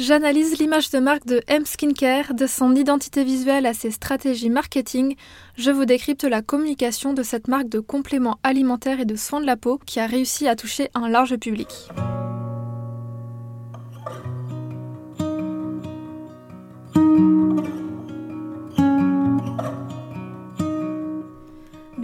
J'analyse l'image de marque de M Skincare, de son identité visuelle à ses stratégies marketing. Je vous décrypte la communication de cette marque de compléments alimentaires et de soins de la peau qui a réussi à toucher un large public.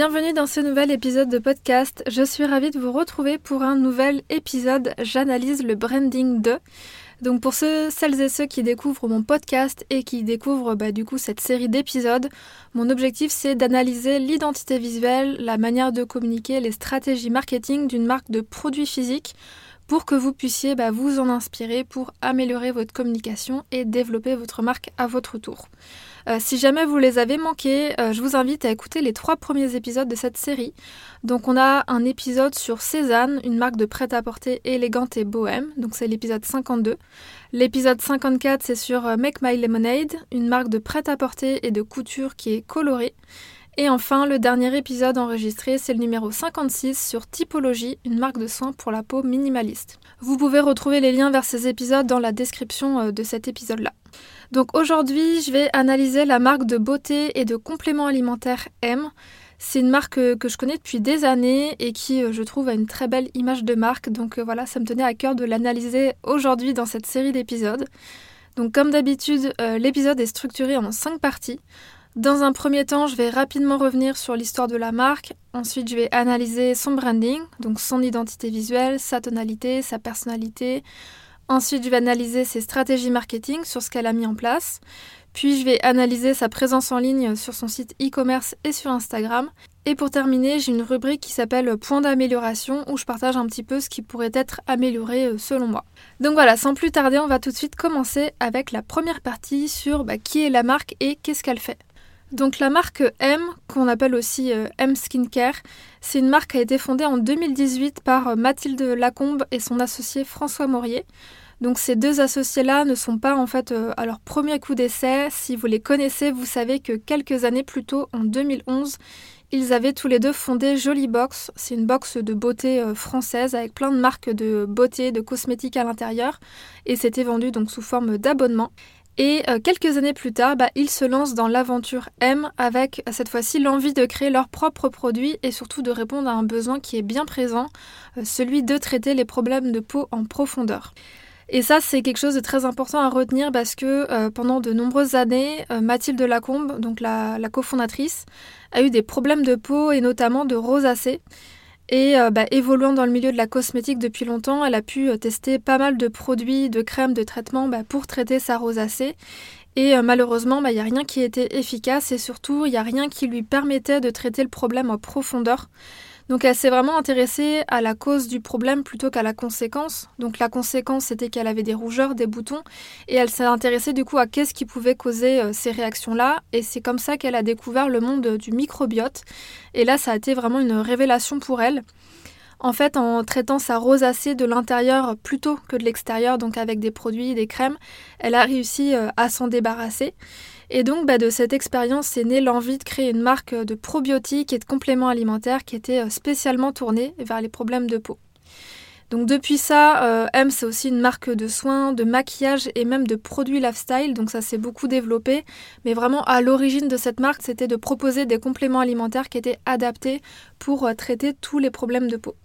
Bienvenue dans ce nouvel épisode de podcast. Je suis ravie de vous retrouver pour un nouvel épisode. J'analyse le branding de. Donc pour ceux, celles et ceux qui découvrent mon podcast et qui découvrent bah, du coup cette série d'épisodes, mon objectif c'est d'analyser l'identité visuelle, la manière de communiquer, les stratégies marketing d'une marque de produits physiques pour que vous puissiez bah, vous en inspirer pour améliorer votre communication et développer votre marque à votre tour. Euh, si jamais vous les avez manqués, euh, je vous invite à écouter les trois premiers épisodes de cette série. Donc on a un épisode sur Cézanne, une marque de prêt-à-porter élégante et bohème, donc c'est l'épisode 52. L'épisode 54 c'est sur euh, Make My Lemonade, une marque de prêt-à-porter et de couture qui est colorée. Et enfin, le dernier épisode enregistré, c'est le numéro 56 sur Typologie, une marque de soins pour la peau minimaliste. Vous pouvez retrouver les liens vers ces épisodes dans la description de cet épisode-là. Donc aujourd'hui, je vais analyser la marque de beauté et de compléments alimentaires M. C'est une marque que je connais depuis des années et qui, euh, je trouve, a une très belle image de marque. Donc euh, voilà, ça me tenait à cœur de l'analyser aujourd'hui dans cette série d'épisodes. Donc comme d'habitude, euh, l'épisode est structuré en cinq parties. Dans un premier temps, je vais rapidement revenir sur l'histoire de la marque. Ensuite, je vais analyser son branding, donc son identité visuelle, sa tonalité, sa personnalité, Ensuite, je vais analyser ses stratégies marketing sur ce qu'elle a mis en place. Puis, je vais analyser sa présence en ligne sur son site e-commerce et sur Instagram. Et pour terminer, j'ai une rubrique qui s'appelle Point d'amélioration où je partage un petit peu ce qui pourrait être amélioré euh, selon moi. Donc voilà, sans plus tarder, on va tout de suite commencer avec la première partie sur bah, qui est la marque et qu'est-ce qu'elle fait. Donc la marque M, qu'on appelle aussi euh, M Skincare, c'est une marque qui a été fondée en 2018 par euh, Mathilde Lacombe et son associé François Maurier. Donc ces deux associés-là ne sont pas en fait euh, à leur premier coup d'essai. Si vous les connaissez, vous savez que quelques années plus tôt, en 2011, ils avaient tous les deux fondé Jolie Box. C'est une box de beauté française avec plein de marques de beauté, de cosmétiques à l'intérieur. Et c'était vendu donc sous forme d'abonnement. Et euh, quelques années plus tard, bah, ils se lancent dans l'aventure M avec cette fois-ci l'envie de créer leurs propres produits et surtout de répondre à un besoin qui est bien présent, euh, celui de traiter les problèmes de peau en profondeur. Et ça, c'est quelque chose de très important à retenir parce que euh, pendant de nombreuses années, Mathilde Lacombe, donc la, la cofondatrice, a eu des problèmes de peau et notamment de rosacée. Et euh, bah, évoluant dans le milieu de la cosmétique depuis longtemps, elle a pu euh, tester pas mal de produits, de crèmes, de traitements bah, pour traiter sa rosacée. Et euh, malheureusement, bah, il n'y a rien qui était efficace et surtout, il n'y a rien qui lui permettait de traiter le problème en profondeur. Donc elle s'est vraiment intéressée à la cause du problème plutôt qu'à la conséquence. Donc la conséquence c'était qu'elle avait des rougeurs, des boutons, et elle s'est intéressée du coup à qu'est-ce qui pouvait causer euh, ces réactions-là. Et c'est comme ça qu'elle a découvert le monde du microbiote. Et là ça a été vraiment une révélation pour elle. En fait, en traitant sa rosacée de l'intérieur plutôt que de l'extérieur, donc avec des produits, des crèmes, elle a réussi euh, à s'en débarrasser. Et donc, bah, de cette expérience est née l'envie de créer une marque de probiotiques et de compléments alimentaires qui était euh, spécialement tournée vers les problèmes de peau. Donc depuis ça, euh, M c'est aussi une marque de soins, de maquillage et même de produits lifestyle, donc ça s'est beaucoup développé. Mais vraiment à l'origine de cette marque, c'était de proposer des compléments alimentaires qui étaient adaptés pour euh, traiter tous les problèmes de peau.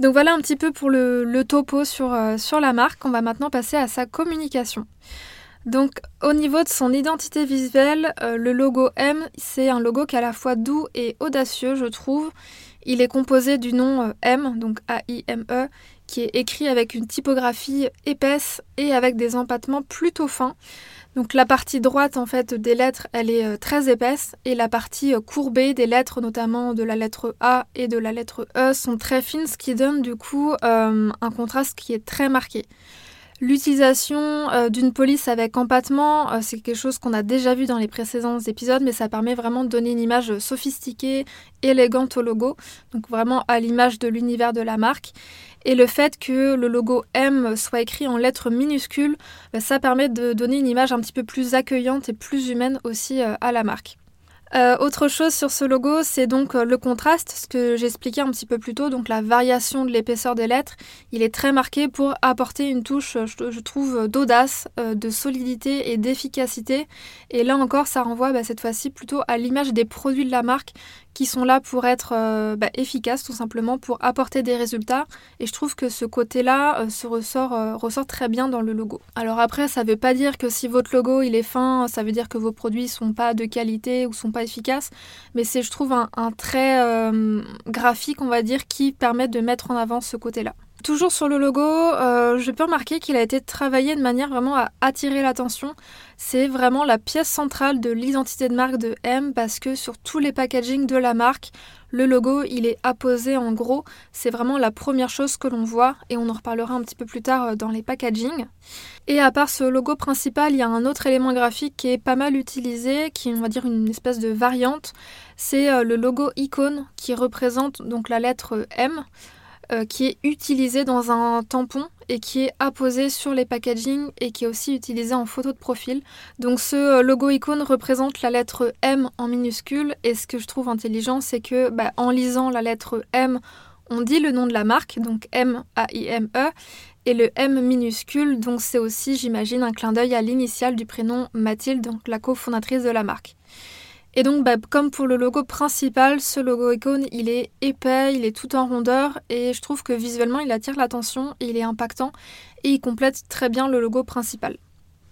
Donc voilà un petit peu pour le, topo sur, sur la marque. On va maintenant passer à sa communication. Donc au niveau de son identité visuelle, le logo M, c'est un logo qui est à la fois doux et audacieux, je trouve. Il est composé du nom euh, M, donc A-I-M-E, qui est écrit avec une typographie épaisse et avec des empattements plutôt fins. Donc la partie droite en fait des lettres, elle est euh, très épaisse et la partie euh, courbée des lettres, notamment de la lettre A et de la lettre E, sont très fines, ce qui donne du coup un contraste qui est très marqué. L'utilisation euh, d'une police avec empattement, euh, c'est quelque chose qu'on a déjà vu dans les précédents épisodes, mais ça permet vraiment de donner une image sophistiquée, élégante au logo, donc vraiment à l'image de l'univers de la marque. Et le fait que le logo M soit écrit en lettres minuscules, bah, ça permet de donner une image un petit peu plus accueillante et plus humaine aussi euh, à la marque. Euh, autre chose sur ce logo, c'est donc euh, le contraste, ce que j'expliquais un petit peu plus tôt, donc la variation de l'épaisseur des lettres. Il est très marqué pour apporter une touche, euh, je, trouve, d'audace, de solidité et d'efficacité. Et là encore, ça renvoie bah, cette fois-ci plutôt à l'image des produits de la marque qui sont là pour être euh, bah, efficaces tout simplement, pour apporter des résultats. Et je trouve que ce côté-là euh, se ressort, euh, ressort très bien dans le logo. Alors après, ça ne veut pas dire que si votre logo il est fin, ça veut dire que vos produits sont pas de qualité ou sont pas efficaces. Mais c'est, je trouve, un, un trait graphique, on va dire, qui permet de mettre en avant ce côté-là. Toujours sur le logo, euh, je peux remarquer qu'il a été travaillé de manière vraiment à attirer l'attention. C'est vraiment la pièce centrale de l'identité de marque de M parce que sur tous les packaging de la marque, le logo il est apposé en gros. C'est vraiment la première chose que l'on voit et on en reparlera un petit peu plus tard euh, dans les packaging. Et à part ce logo principal, il y a un autre élément graphique qui est pas mal utilisé, qui est on va dire une espèce de variante. C'est euh, le logo icône qui représente donc la lettre M. Euh, qui est utilisé dans un tampon et qui est apposé sur les packaging et qui est aussi utilisé en photo de profil. Donc ce euh, logo icône représente la lettre M en minuscule et ce que je trouve intelligent c'est que bah, en lisant la lettre M on dit le nom de la marque, donc M-A-I-M-E, et le M minuscule, donc c'est aussi, j'imagine, un clin d'œil à l'initiale du prénom Mathilde, donc la cofondatrice de la marque. Et donc, bah, comme pour le logo principal, ce logo icône, il est épais, il est tout en rondeur, et je trouve que visuellement, il attire l'attention, il est impactant, et il complète très bien le logo principal.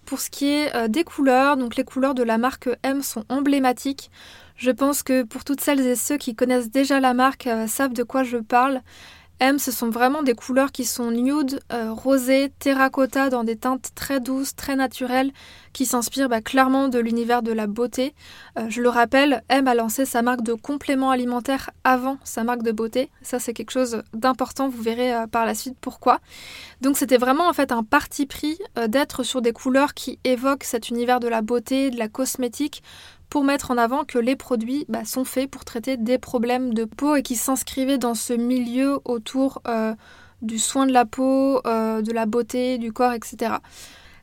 Pour ce qui est euh, des couleurs, donc les couleurs de la marque M sont emblématiques. Je pense que pour toutes celles et ceux qui connaissent déjà la marque euh, savent de quoi je parle. M, ce sont vraiment des couleurs qui sont nude, euh, rosé, terracotta, dans des teintes très douces, très naturelles, qui s'inspirent bah, clairement de l'univers de la beauté. Euh, je le rappelle, M a lancé sa marque de compléments alimentaires avant sa marque de beauté. Ça, c'est quelque chose d'important, vous verrez euh, par la suite pourquoi. Donc, c'était vraiment en fait un parti pris d'être sur des couleurs qui évoquent cet univers de la beauté, de la cosmétique, pour mettre en avant que les produits bah, sont faits pour traiter des problèmes de peau et qui s'inscrivaient dans ce milieu autour euh, du soin de la peau, euh, de la beauté, du corps, etc.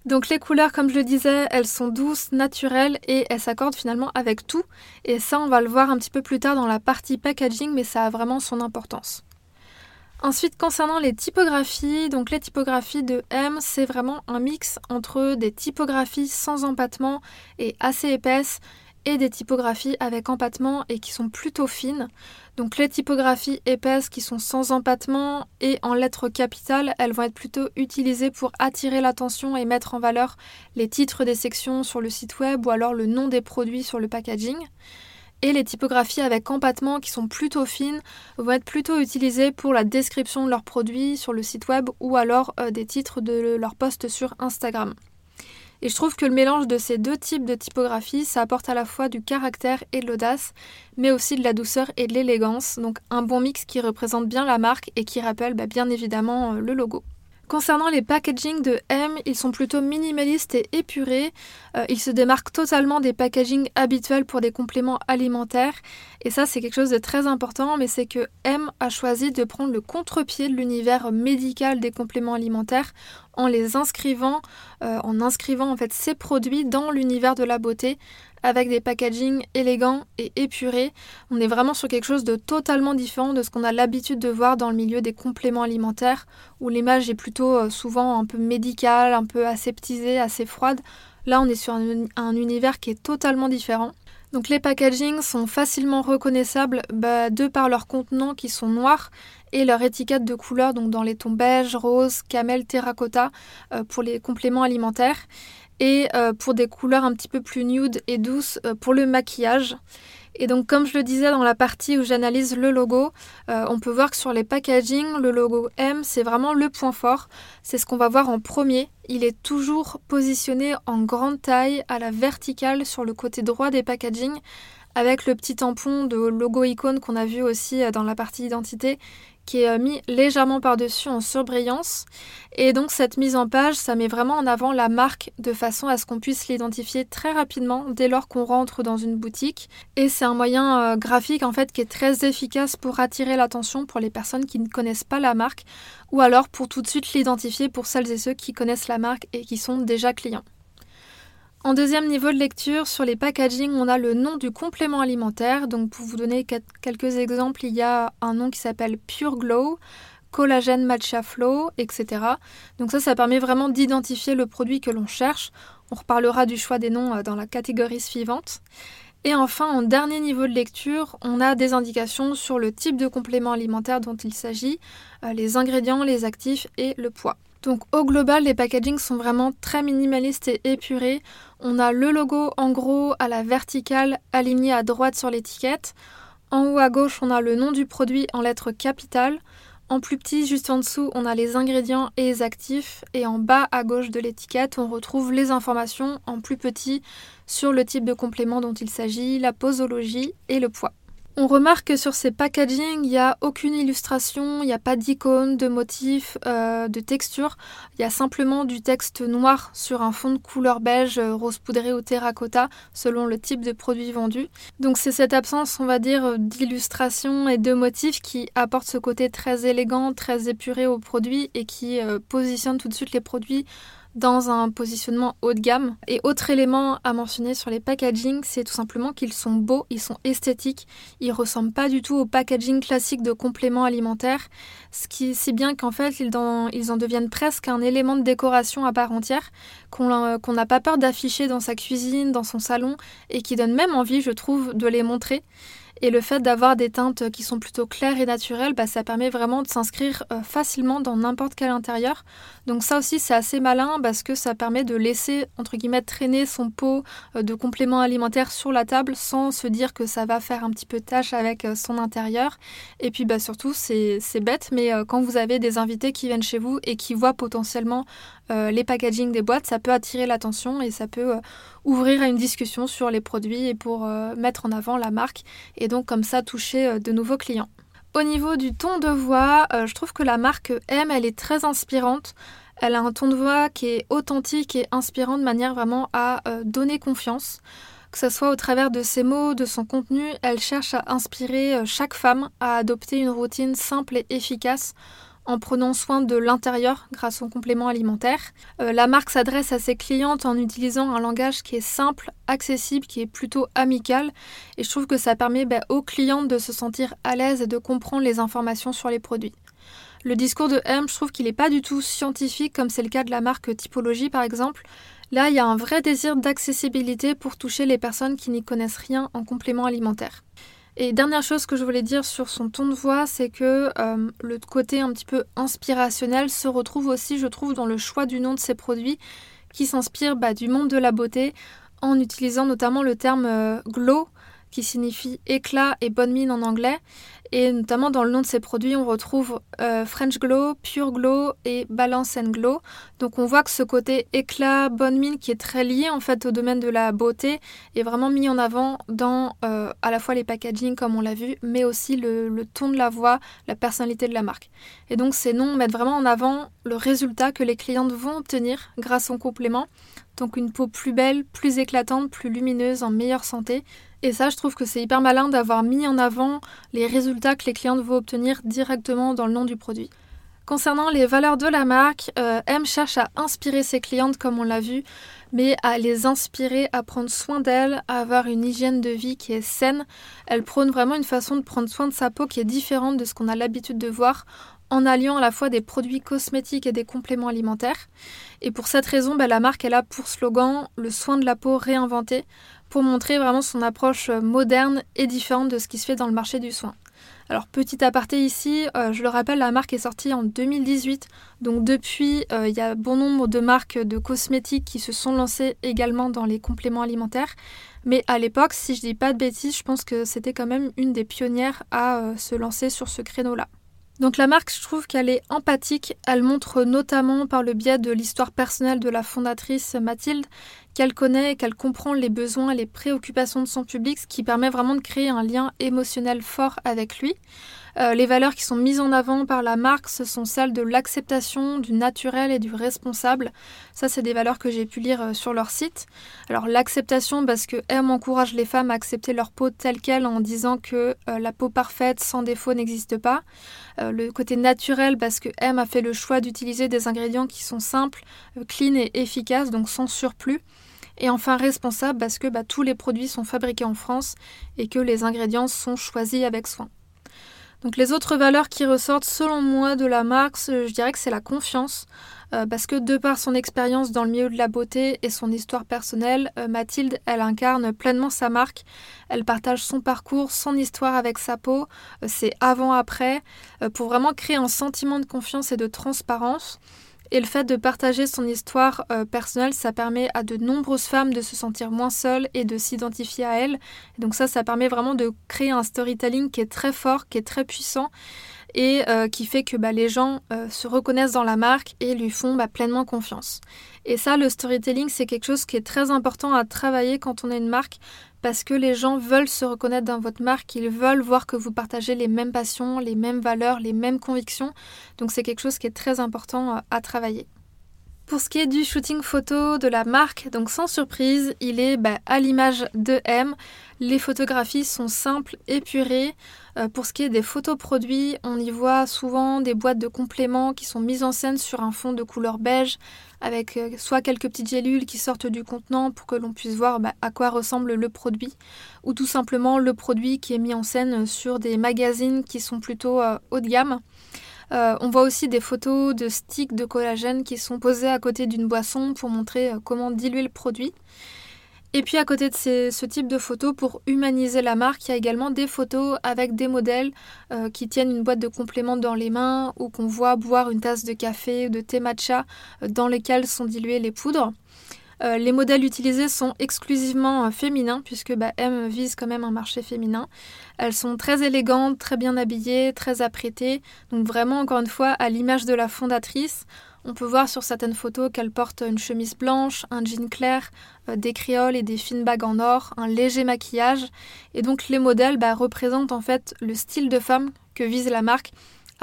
Donc les couleurs, comme je le disais, elles sont douces, naturelles et elles s'accordent finalement avec tout. Et ça, on va le voir un petit peu plus tard dans la partie packaging, mais ça a vraiment son importance. Ensuite, concernant les typographies, donc les typographies de M, c'est vraiment un mix entre des typographies sans empattement et assez épaisses et des typographies avec empattement et qui sont plutôt fines. Donc les typographies épaisses qui sont sans empattement et en lettres capitales, elles vont être plutôt utilisées pour attirer l'attention et mettre en valeur les titres des sections sur le site web ou alors le nom des produits sur le packaging. Et les typographies avec empattement qui sont plutôt fines vont être plutôt utilisées pour la description de leurs produits sur le site web ou alors euh, des titres de leurs posts sur Instagram. Et je trouve que le mélange de ces deux types de typographie, ça apporte à la fois du caractère et de l'audace, mais aussi de la douceur et de l'élégance. Donc un bon mix qui représente bien la marque et qui rappelle bah, bien évidemment euh, le logo. Concernant les packaging de M, ils sont plutôt minimalistes et épurés. Euh, ils se démarquent totalement des packaging habituels pour des compléments alimentaires. Et ça, c'est quelque chose de très important, mais c'est que M a choisi de prendre le contre-pied de l'univers médical des compléments alimentaires en les inscrivant, euh, en inscrivant en fait ces produits dans l'univers de la beauté avec des packagings élégants et épurés. On est vraiment sur quelque chose de totalement différent de ce qu'on a l'habitude de voir dans le milieu des compléments alimentaires, où l'image est plutôt euh, souvent un peu médicale, un peu aseptisée, assez froide. Là, on est sur un, univers qui est totalement différent. Donc les packagings sont facilement reconnaissables bah, de par leurs contenants qui sont noirs et leur étiquette de couleur donc dans les tons beige, rose, camel, terracotta euh, pour les compléments alimentaires et euh, pour des couleurs un petit peu plus nude et douces euh, pour le maquillage. Et donc comme je le disais dans la partie où j'analyse le logo, on peut voir que sur les packagings, le logo M, c'est vraiment le point fort. C'est ce qu'on va voir en premier. Il est toujours positionné en grande taille à la verticale sur le côté droit des packagings avec le petit tampon de logo icône qu'on a vu aussi dans la partie identité qui est euh, mis légèrement par-dessus en surbrillance. Et donc cette mise en page, ça met vraiment en avant la marque de façon à ce qu'on puisse l'identifier très rapidement dès lors qu'on rentre dans une boutique. Et c'est un moyen euh, graphique en fait qui est très efficace pour attirer l'attention pour les personnes qui ne connaissent pas la marque ou alors pour tout de suite l'identifier pour celles et ceux qui connaissent la marque et qui sont déjà clients. En deuxième niveau de lecture, sur les packaging, on a le nom du complément alimentaire. Donc pour vous donner quelques exemples, il y a un nom qui s'appelle Pure Glow, Collagène Matcha Flow, etc. Donc ça, ça permet vraiment d'identifier le produit que l'on cherche. On reparlera du choix des noms euh, dans la catégorie suivante. Et enfin, en dernier niveau de lecture, on a des indications sur le type de complément alimentaire dont il s'agit, euh, les ingrédients, les actifs et le poids. Donc au global, les packagings sont vraiment très minimalistes et épurés. On a le logo en gros à la verticale aligné à droite sur l'étiquette. En haut à gauche, on a le nom du produit en lettres capitales. En plus petit, juste en dessous, on a les ingrédients et les actifs. Et en bas à gauche de l'étiquette, on retrouve les informations en plus petit sur le type de complément dont il s'agit, la posologie et le poids. On remarque que sur ces packaging, il n'y a aucune illustration, il n'y a pas d'icône, de motif, euh, de texture. Il y a simplement du texte noir sur un fond de couleur beige, euh, rose poudré ou terracotta, selon le type de produit vendu. Donc c'est cette absence, on va dire, d'illustration et de motifs qui apporte ce côté très élégant, très épuré au produit et qui euh, positionne tout de suite les produits dans un positionnement haut de gamme. Et autre élément à mentionner sur les packaging, c'est tout simplement qu'ils sont beaux, ils sont esthétiques, ils ressemblent pas du tout au packaging classique de compléments alimentaires, ce qui si bien qu'en fait ils en, ils en, deviennent presque un élément de décoration à part entière qu'on n'a pas peur d'afficher dans sa cuisine, dans son salon et qui donne même envie, je trouve, de les montrer. Et le fait d'avoir des teintes qui sont plutôt claires et naturelles, bah, ça permet vraiment de s'inscrire euh, facilement dans n'importe quel intérieur. Donc ça aussi c'est assez malin parce que ça permet de laisser entre guillemets traîner son pot euh, de compléments alimentaires sur la table sans se dire que ça va faire un petit peu tâche avec euh, son intérieur. Et puis bah, surtout c'est bête mais quand vous avez des invités qui viennent chez vous et qui voient potentiellement les packaging des boîtes, ça peut attirer l'attention et ça peut ouvrir à une discussion sur les produits et pour mettre en avant la marque et donc comme ça toucher euh, de nouveaux clients. Au niveau du ton de voix, euh, je trouve que la marque M, elle est très inspirante. Elle a un ton de voix qui est authentique et inspirant de manière vraiment à euh, donner confiance. Que ce soit au travers de ses mots, de son contenu, elle cherche à inspirer chaque femme à adopter une routine simple et efficace en prenant soin de l'intérieur grâce aux compléments alimentaires. Euh, la marque s'adresse à ses clientes en utilisant un langage qui est simple, accessible, qui est plutôt amical. Et je trouve que ça permet bah, aux clientes de se sentir à l'aise et de comprendre les informations sur les produits. Le discours de M, je trouve qu'il n'est pas du tout scientifique comme c'est le cas de la marque Typologie par exemple. Là, il y a un vrai désir d'accessibilité pour toucher les personnes qui n'y connaissent rien en compléments alimentaires. Et dernière chose que je voulais dire sur son ton de voix, c'est que euh, le côté un petit peu inspirationnel se retrouve aussi, je trouve, dans le choix du nom de ses produits, qui s'inspire bah, du monde de la beauté, en utilisant notamment le terme euh, glow, qui signifie éclat et bonne mine en anglais. Et notamment dans le nom de ces produits, on retrouve euh, French Glow, Pure Glow et Balance and Glow. Donc on voit que ce côté éclat, bonne mine qui est très lié en fait au domaine de la beauté est vraiment mis en avant dans euh, à la fois les packaging comme on l'a vu, mais aussi le, le, ton de la voix, la personnalité de la marque. Et donc ces noms mettent vraiment en avant le résultat que les clientes vont obtenir grâce au complément. Donc une peau plus belle, plus éclatante, plus lumineuse, en meilleure santé. Et ça, je trouve que c'est hyper malin d'avoir mis en avant les résultats que les clientes vont obtenir directement dans le nom du produit. Concernant les valeurs de la marque, euh, M cherche à inspirer ses clientes comme on l'a vu, mais à les inspirer à prendre soin d'elles, à avoir une hygiène de vie qui est saine. Elle prône vraiment une façon de prendre soin de sa peau qui est différente de ce qu'on a l'habitude de voir en alliant à la fois des produits cosmétiques et des compléments alimentaires. Et pour cette raison, bah, la marque elle a pour slogan le soin de la peau réinventé pour montrer vraiment son approche moderne et différente de ce qui se fait dans le marché du soin. Alors petit aparté ici, euh, je le rappelle, la marque est sortie en 2018, donc depuis, euh, il y a bon nombre de marques de cosmétiques qui se sont lancées également dans les compléments alimentaires. Mais à l'époque, si je dis pas de bêtises, je pense que c'était quand même une des pionnières à euh, se lancer sur ce créneau-là. Donc la marque, je trouve qu'elle est empathique. Elle montre notamment par le biais de l'histoire personnelle de la fondatrice Mathilde qu'elle connaît et qu'elle comprend les besoins et les préoccupations de son public, ce qui permet vraiment de créer un lien émotionnel fort avec lui. Euh, les valeurs qui sont mises en avant par la marque, ce sont celles de l'acceptation, du naturel et du responsable. Ça, c'est des valeurs que j'ai pu lire euh, sur leur site. Alors l'acceptation, parce que M encourage les femmes à accepter leur peau telle qu'elle en disant que euh, la peau parfaite, sans défaut, n'existe pas. le côté naturel, parce que M a fait le choix d'utiliser des ingrédients qui sont simples, clean et efficaces, donc sans surplus. Et enfin responsable parce que bah, tous les produits sont fabriqués en France et que les ingrédients sont choisis avec soin. Donc les autres valeurs qui ressortent selon moi de la marque, je dirais que c'est la confiance, euh, parce que de par son expérience dans le milieu de la beauté et son histoire personnelle, euh, Mathilde, elle incarne pleinement sa marque, elle partage son parcours, son histoire avec sa peau, euh, c'est avant-après, pour vraiment créer un sentiment de confiance et de transparence. Et le fait de partager son histoire euh, personnelle, ça permet à de nombreuses femmes de se sentir moins seules et de s'identifier à elles. donc ça, ça permet vraiment de créer un storytelling qui est très fort, qui est très puissant et euh, qui fait que bah, les gens euh, se reconnaissent dans la marque et lui font bah, pleinement confiance. Et ça, le storytelling, c'est quelque chose qui est très important à travailler quand on a une marque parce que les gens veulent se reconnaître dans votre marque, ils veulent voir que vous partagez les mêmes passions, les mêmes valeurs, les mêmes convictions. Donc c'est quelque chose qui est très important euh, à travailler. Pour ce qui est du shooting photo de la marque, donc sans surprise, il est bah, à l'image de M. Les photographies sont simples, épurées. Euh, pour ce qui est des photos produits, on y voit souvent des boîtes de compléments qui sont mises en scène sur un fond de couleur beige avec euh, soit quelques petites gélules qui sortent du contenant pour que l'on puisse voir bah, à quoi ressemble le produit, ou tout simplement le produit qui est mis en scène sur des magazines qui sont plutôt euh, haut de gamme. Euh, on voit aussi des photos de sticks de collagène qui sont posés à côté d'une boisson pour montrer euh, comment diluer le produit. Et puis à côté de ce type de photos, pour humaniser la marque, il y a également des photos avec des modèles euh, qui tiennent une boîte de compléments dans les mains ou qu'on voit boire une tasse de café ou de thé matcha dans lesquelles sont diluées les poudres. Euh, les modèles utilisés sont exclusivement euh, féminins puisque bah, M vise quand même un marché féminin. Elles sont très élégantes, très bien habillées, très apprêtées. Donc vraiment, encore une fois, à l'image de la fondatrice. On peut voir sur certaines photos qu'elle porte une chemise blanche, un jean clair, euh, des créoles et des fines bagues en or, un léger maquillage. Et donc les modèles bah, représentent en fait le style de femme que vise la marque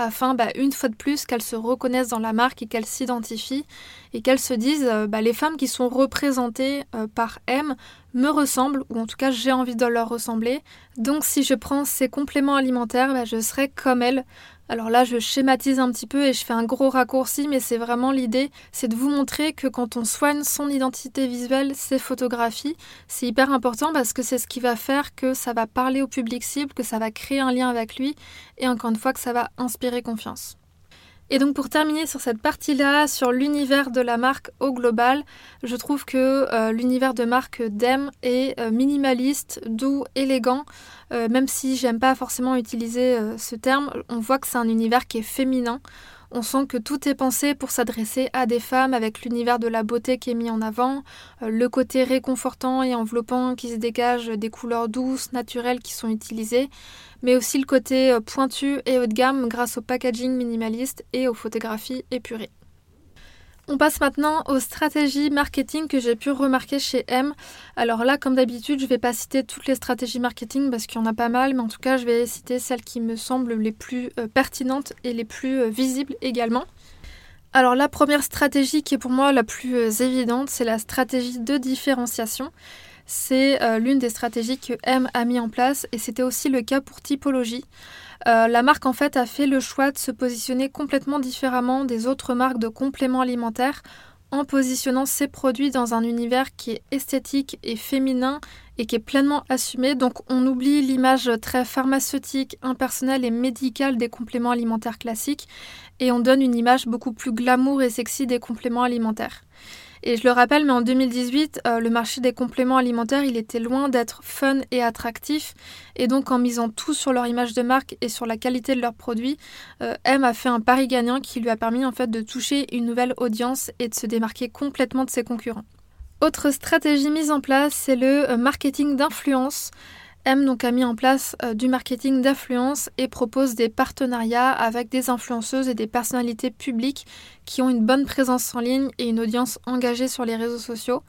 afin, bah, une fois de plus, qu'elles se reconnaissent dans la marque et qu'elles s'identifient et qu'elles se disent, euh, bah, les femmes qui sont représentées euh, par M me ressemblent, ou en tout cas j'ai envie de leur ressembler. Donc si je prends ces compléments alimentaires, bah, je serai comme elles. Alors là, je schématise un petit peu et je fais un gros raccourci, mais c'est vraiment l'idée, c'est de vous montrer que quand on soigne son identité visuelle, ses photographies, c'est hyper important parce que c'est ce qui va faire que ça va parler au public cible, que ça va créer un lien avec lui et encore une fois que ça va inspirer confiance. Et donc pour terminer sur cette partie-là, sur l'univers de la marque au global, je trouve que euh, l'univers de marque DEM est euh, minimaliste, doux, élégant. Euh, même si j'aime pas forcément utiliser ce terme, on voit que c'est un univers qui est féminin. On sent que tout est pensé pour s'adresser à des femmes avec l'univers de la beauté qui est mis en avant, le côté réconfortant et enveloppant qui se dégage des couleurs douces, naturelles qui sont utilisées mais aussi le côté euh, pointu et haut de gamme grâce au packaging minimaliste et aux photographies épurées. On passe maintenant aux stratégies marketing que j'ai pu remarquer chez M. Alors là, comme d'habitude, je ne vais pas citer toutes les stratégies marketing parce qu'il y en a pas mal, mais en tout cas, je vais citer celles qui me semblent les plus euh, pertinentes et les plus euh, visibles également. Alors la première stratégie qui est pour moi la plus évidente, c'est la stratégie de différenciation. C'est euh, l'une des stratégies que M a mis en place et c'était aussi le cas pour Typologie. Euh, la marque en fait a fait le choix de se positionner complètement différemment des autres marques de compléments alimentaires en positionnant ses produits dans un univers qui est esthétique et féminin et qui est pleinement assumé. Donc on oublie l'image très pharmaceutique, impersonnelle et médicale des compléments alimentaires classiques et on donne une image beaucoup plus glamour et sexy des compléments alimentaires. Et je le rappelle, mais en 2018, euh, le marché des compléments alimentaires, il était loin d'être fun et attractif. Et donc, en misant tout sur leur image de marque et sur la qualité de leurs produits, euh, M a fait un pari gagnant qui lui a permis en fait de toucher une nouvelle audience et de se démarquer complètement de ses concurrents. Autre stratégie mise en place, c'est le euh, marketing d'influence. M donc a mis en place euh, du marketing d'influence et propose des partenariats avec des influenceuses et des personnalités publiques qui ont une bonne présence en ligne et une audience engagée sur les réseaux sociaux.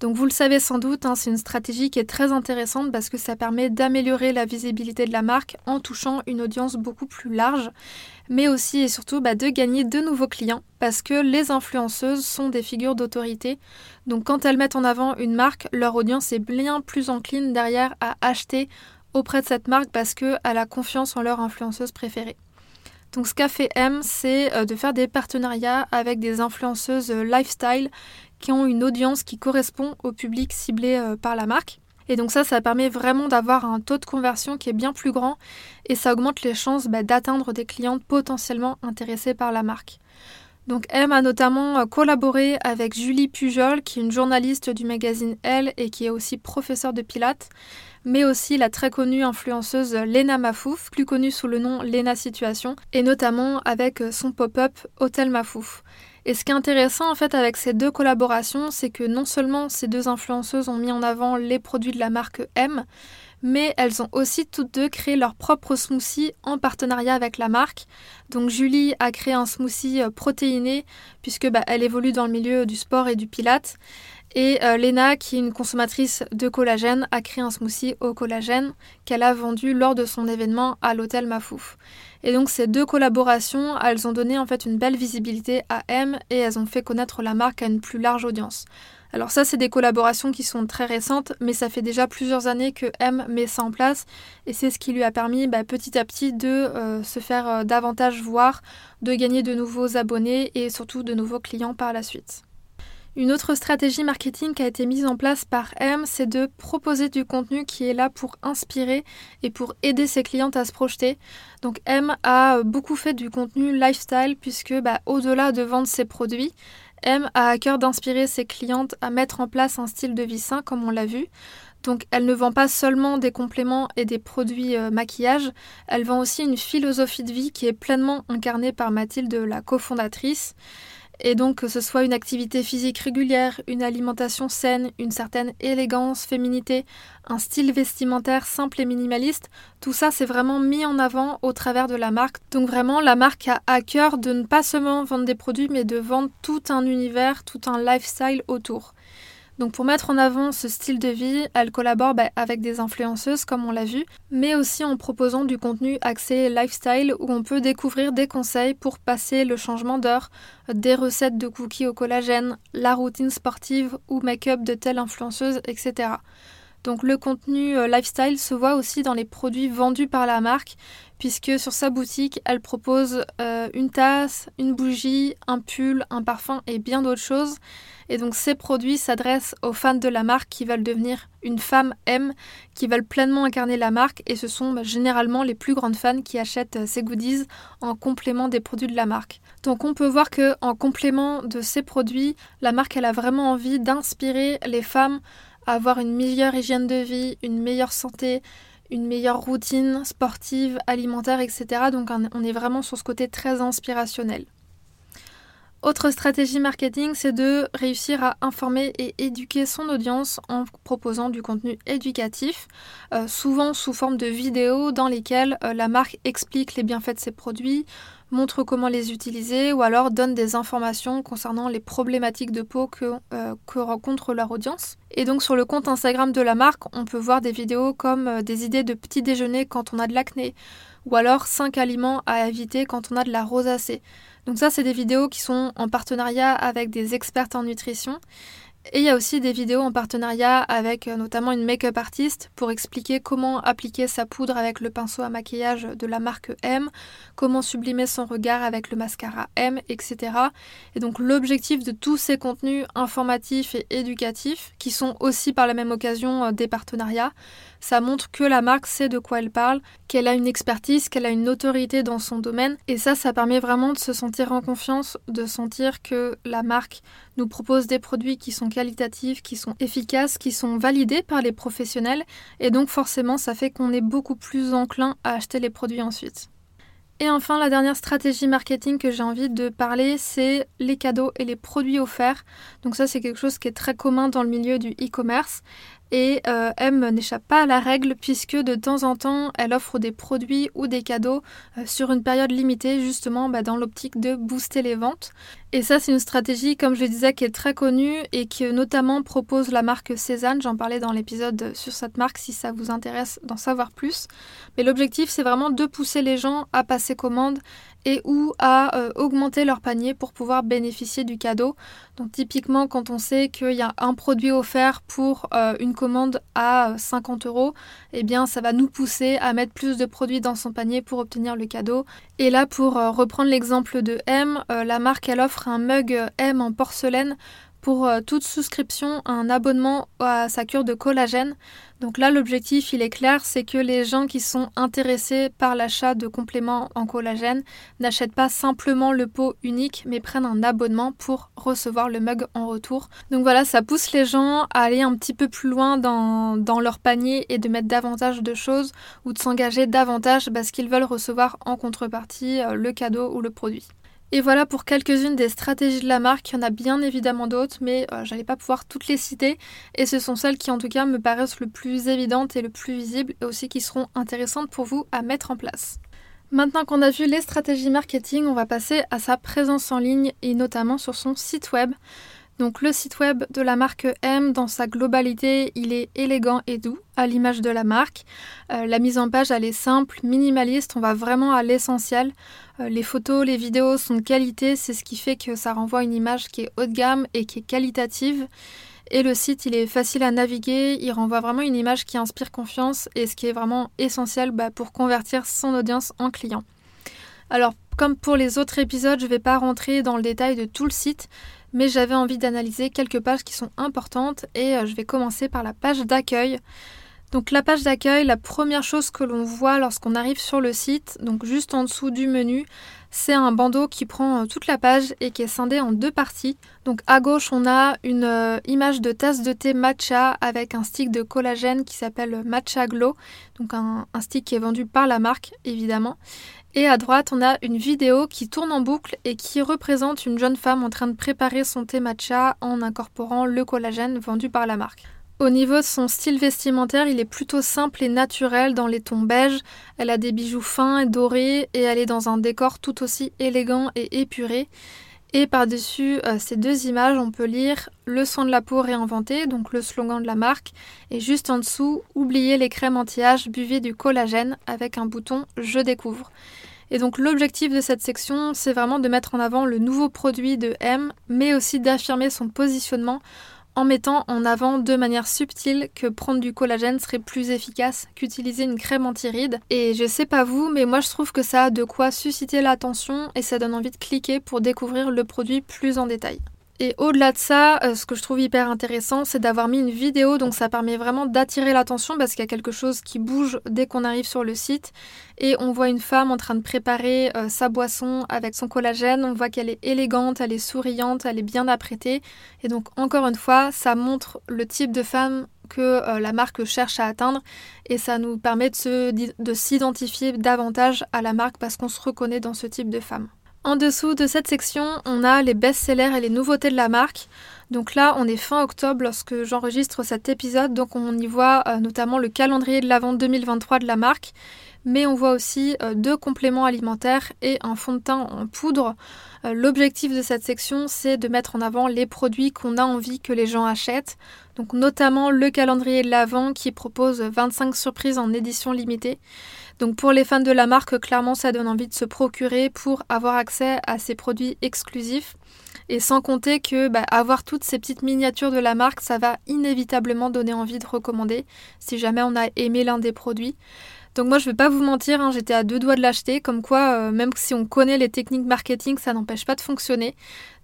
Donc vous le savez sans doute, hein, c'est une stratégie qui est très intéressante parce que ça permet d'améliorer la visibilité de la marque en touchant une audience beaucoup plus large, mais aussi et surtout bah, de gagner de nouveaux clients parce que les influenceuses sont des figures d'autorité. Donc quand elles mettent en avant une marque, leur audience est bien plus encline derrière à acheter auprès de cette marque parce qu'elle a confiance en leur influenceuse préférée. Donc ce qu'a fait M, c'est euh, de faire des partenariats avec des influenceuses euh, lifestyle qui ont une audience qui correspond au public ciblé euh, par la marque. Et donc ça, ça permet vraiment d'avoir un taux de conversion qui est bien plus grand et ça augmente les chances bah, d'atteindre des clientes potentiellement intéressées par la marque. Donc M a notamment euh, collaboré avec Julie Pujol, qui est une journaliste du magazine Elle et qui est aussi professeure de pilates, mais aussi la très connue influenceuse Lena Mafouf, plus connue sous le nom Lena Situation, et notamment avec euh, son pop-up Hôtel Mafouf. Et ce qui est intéressant en fait avec ces deux collaborations, c'est que non seulement ces deux influenceuses ont mis en avant les produits de la marque M, mais elles ont aussi toutes deux créé leur propre smoothie en partenariat avec la marque. Donc Julie a créé un smoothie euh, protéiné puisque bah, elle évolue dans le milieu du sport et du pilate. Et euh, Lena, qui est une consommatrice de collagène, a créé un smoothie au collagène qu'elle a vendu lors de son événement à l'hôtel Mafouf. Et donc ces deux collaborations, elles ont donné en fait une belle visibilité à M et elles ont fait connaître la marque à une plus large audience. Alors ça, c'est des collaborations qui sont très récentes, mais ça fait déjà plusieurs années que M met ça en place, et c'est ce qui lui a permis bah, petit à petit de euh, se faire euh, davantage voir, de gagner de nouveaux abonnés et surtout de nouveaux clients par la suite. Une autre stratégie marketing qui a été mise en place par M, c'est de proposer du contenu qui est là pour inspirer et pour aider ses clientes à se projeter. Donc M a beaucoup fait du contenu lifestyle puisque bah, au-delà de vendre ses produits, M a à cœur d'inspirer ses clientes à mettre en place un style de vie sain comme on l'a vu. Donc elle ne vend pas seulement des compléments et des produits euh, maquillage, elle vend aussi une philosophie de vie qui est pleinement incarnée par Mathilde, la cofondatrice. Et donc que ce soit une activité physique régulière, une alimentation saine, une certaine élégance, féminité, un style vestimentaire simple et minimaliste, tout ça c'est vraiment mis en avant au travers de la marque. Donc vraiment la marque a à cœur de ne pas seulement vendre des produits mais de vendre tout un univers, tout un lifestyle autour. Donc pour mettre en avant ce style de vie, elle collabore bah, avec des influenceuses comme on l'a vu, mais aussi en proposant du contenu axé lifestyle où on peut découvrir des conseils pour passer le changement d'heure, des recettes de cookies au collagène, la routine sportive ou make-up de telle influenceuse, etc. Donc le contenu euh, lifestyle se voit aussi dans les produits vendus par la marque, puisque sur sa boutique, elle propose euh, une tasse, une bougie, un pull, un parfum et bien d'autres choses. Et donc ces produits s'adressent aux fans de la marque qui veulent devenir une femme M, qui veulent pleinement incarner la marque, et ce sont bah, généralement les plus grandes fans qui achètent euh, ces goodies en complément des produits de la marque. Donc on peut voir que en complément de ces produits, la marque elle a vraiment envie d'inspirer les femmes avoir une meilleure hygiène de vie, une meilleure santé, une meilleure routine sportive, alimentaire, etc. Donc on est vraiment sur ce côté très inspirationnel. Autre stratégie marketing, c'est de réussir à informer et éduquer son audience en proposant du contenu éducatif, euh, souvent sous forme de vidéos dans lesquelles euh, la marque explique les bienfaits de ses produits, montre comment les utiliser ou alors donne des informations concernant les problématiques de peau que, euh, que rencontre leur audience. Et donc sur le compte Instagram de la marque, on peut voir des vidéos comme des idées de petit déjeuner quand on a de l'acné, ou alors 5 aliments à éviter quand on a de la rosacée. Donc ça, c'est des vidéos qui sont en partenariat avec des experts en nutrition. Et il y a aussi des vidéos en partenariat avec euh, notamment une make-up artiste pour expliquer comment appliquer sa poudre avec le pinceau à maquillage de la marque M, comment sublimer son regard avec le mascara M, etc. Et donc l'objectif de tous ces contenus informatifs et éducatifs, qui sont aussi par la même occasion euh, des partenariats, ça montre que la marque sait de quoi elle parle, qu'elle a une expertise, qu'elle a une autorité dans son domaine. Et ça, ça permet vraiment de se sentir en confiance, de sentir que la marque nous propose des produits qui sont qualitatifs, qui sont efficaces, qui sont validés par les professionnels. Et donc forcément, ça fait qu'on est beaucoup plus enclin à acheter les produits ensuite. Et enfin, la dernière stratégie marketing que j'ai envie de parler, c'est les cadeaux et les produits offerts. Donc ça, c'est quelque chose qui est très commun dans le milieu du e-commerce. Et euh, M n'échappe pas à la règle puisque de temps en temps, elle offre des produits ou des cadeaux euh, sur une période limitée, justement bah, dans l'optique de booster les ventes. Et ça, c'est une stratégie, comme je le disais, qui est très connue et qui notamment propose la marque Cézanne. J'en parlais dans l'épisode sur cette marque si ça vous intéresse d'en savoir plus. Mais l'objectif, c'est vraiment de pousser les gens à passer commande et ou à euh, augmenter leur panier pour pouvoir bénéficier du cadeau. Donc typiquement quand on sait qu'il y a un produit offert pour euh, une commande à 50 euros, eh bien ça va nous pousser à mettre plus de produits dans son panier pour obtenir le cadeau. Et là pour euh, reprendre l'exemple de M, la marque elle offre un mug M en porcelaine pour euh, toute souscription un abonnement à sa cure de collagène. Donc là, l'objectif, il est clair, c'est que les gens qui sont intéressés par l'achat de compléments en collagène n'achètent pas simplement le pot unique, mais prennent un abonnement pour recevoir le mug en retour. Donc voilà, ça pousse les gens à aller un petit peu plus loin dans, leur panier et de mettre davantage de choses ou de s'engager davantage parce qu'ils veulent recevoir en contrepartie euh, le cadeau ou le produit. Et voilà pour quelques-unes des stratégies de la marque. Il y en a bien évidemment d'autres, mais euh, j'allais pas pouvoir toutes les citer. Et ce sont celles qui en tout cas me paraissent le plus évidentes et le plus visibles et aussi qui seront intéressantes pour vous à mettre en place. Maintenant qu'on a vu les stratégies marketing, on va passer à sa présence en ligne et notamment sur son site web. Donc le site web de la marque M, dans sa globalité, il est élégant et doux, à l'image de la marque. Euh, la mise en page, elle est simple, minimaliste, on va vraiment à l'essentiel. Euh, les photos, les vidéos sont de qualité, c'est ce qui fait que ça renvoie une image qui est haut de gamme et qui est qualitative. Et le site, il est facile à naviguer, il renvoie vraiment une image qui inspire confiance et ce qui est vraiment essentiel bah, pour convertir son audience en client. Alors, comme pour les autres épisodes, je ne vais pas rentrer dans le détail de tout le site, mais j'avais envie d'analyser quelques pages qui sont importantes et euh, je vais commencer par la page d'accueil. Donc la page d'accueil, la première chose que l'on voit lorsqu'on arrive sur le site, donc juste en dessous du menu, c'est un bandeau qui prend euh, toute la page et qui est scindé en deux parties. Donc à gauche, on a une euh, image de tasse de thé matcha avec un stick de collagène qui s'appelle Matcha Glow, donc un stick qui est vendu par la marque évidemment. Et à droite, on a une vidéo qui tourne en boucle et qui représente une jeune femme en train de préparer son thé matcha en incorporant le collagène vendu par la marque. Au niveau de son style vestimentaire, il est plutôt simple et naturel dans les tons beige. Elle a des bijoux fins et dorés et elle est dans un décor tout aussi élégant et épuré. Et par-dessus euh, ces deux images, on peut lire Le soin de la peau réinventé, donc le slogan de la marque. Et juste en dessous, oubliez les crèmes anti-âge, buvez du collagène avec un bouton Je découvre. Et donc l'objectif de cette section, c'est vraiment de mettre en avant le nouveau produit de M, mais aussi d'affirmer son positionnement en mettant en avant de manière subtile que prendre du collagène serait plus efficace qu'utiliser une crème anti-rides. Et je sais pas vous, mais moi je trouve que ça a de quoi susciter l'attention et ça donne envie de cliquer pour découvrir le produit plus en détail. Et au-delà de ça, euh, ce que je trouve hyper intéressant, c'est d'avoir mis une vidéo, donc ça permet vraiment d'attirer l'attention parce qu'il y a quelque chose qui bouge dès qu'on arrive sur le site. Et on voit une femme en train de préparer euh, sa boisson avec son collagène, on voit qu'elle est élégante, elle est souriante, elle est bien apprêtée. Et donc encore une fois, ça montre le type de femme que euh, la marque cherche à atteindre et ça nous permet de s'identifier davantage à la marque parce qu'on se reconnaît dans ce type de femme. En dessous de cette section, on a les best-sellers et les nouveautés de la marque. Donc là, on est fin octobre lorsque j'enregistre cet épisode, donc on y voit euh, notamment le calendrier de la vente 2023 de la marque. mais on voit aussi euh, deux compléments alimentaires et un fond de teint en poudre. Euh, l'objectif de cette section, c'est de mettre en avant les produits qu'on a envie que les gens achètent. Donc notamment le calendrier de l'Avent qui propose 25 surprises en édition limitée. Donc pour les fans de la marque, clairement ça donne envie de se procurer pour avoir accès à ces produits exclusifs. Et sans compter que bah, avoir toutes ces petites miniatures de la marque, ça va inévitablement donner envie de recommander si jamais on a aimé l'un des produits. Donc moi je vais pas vous mentir, hein, j'étais à deux doigts de l'acheter, comme quoi euh, même si on connaît les techniques marketing, ça n'empêche pas de fonctionner.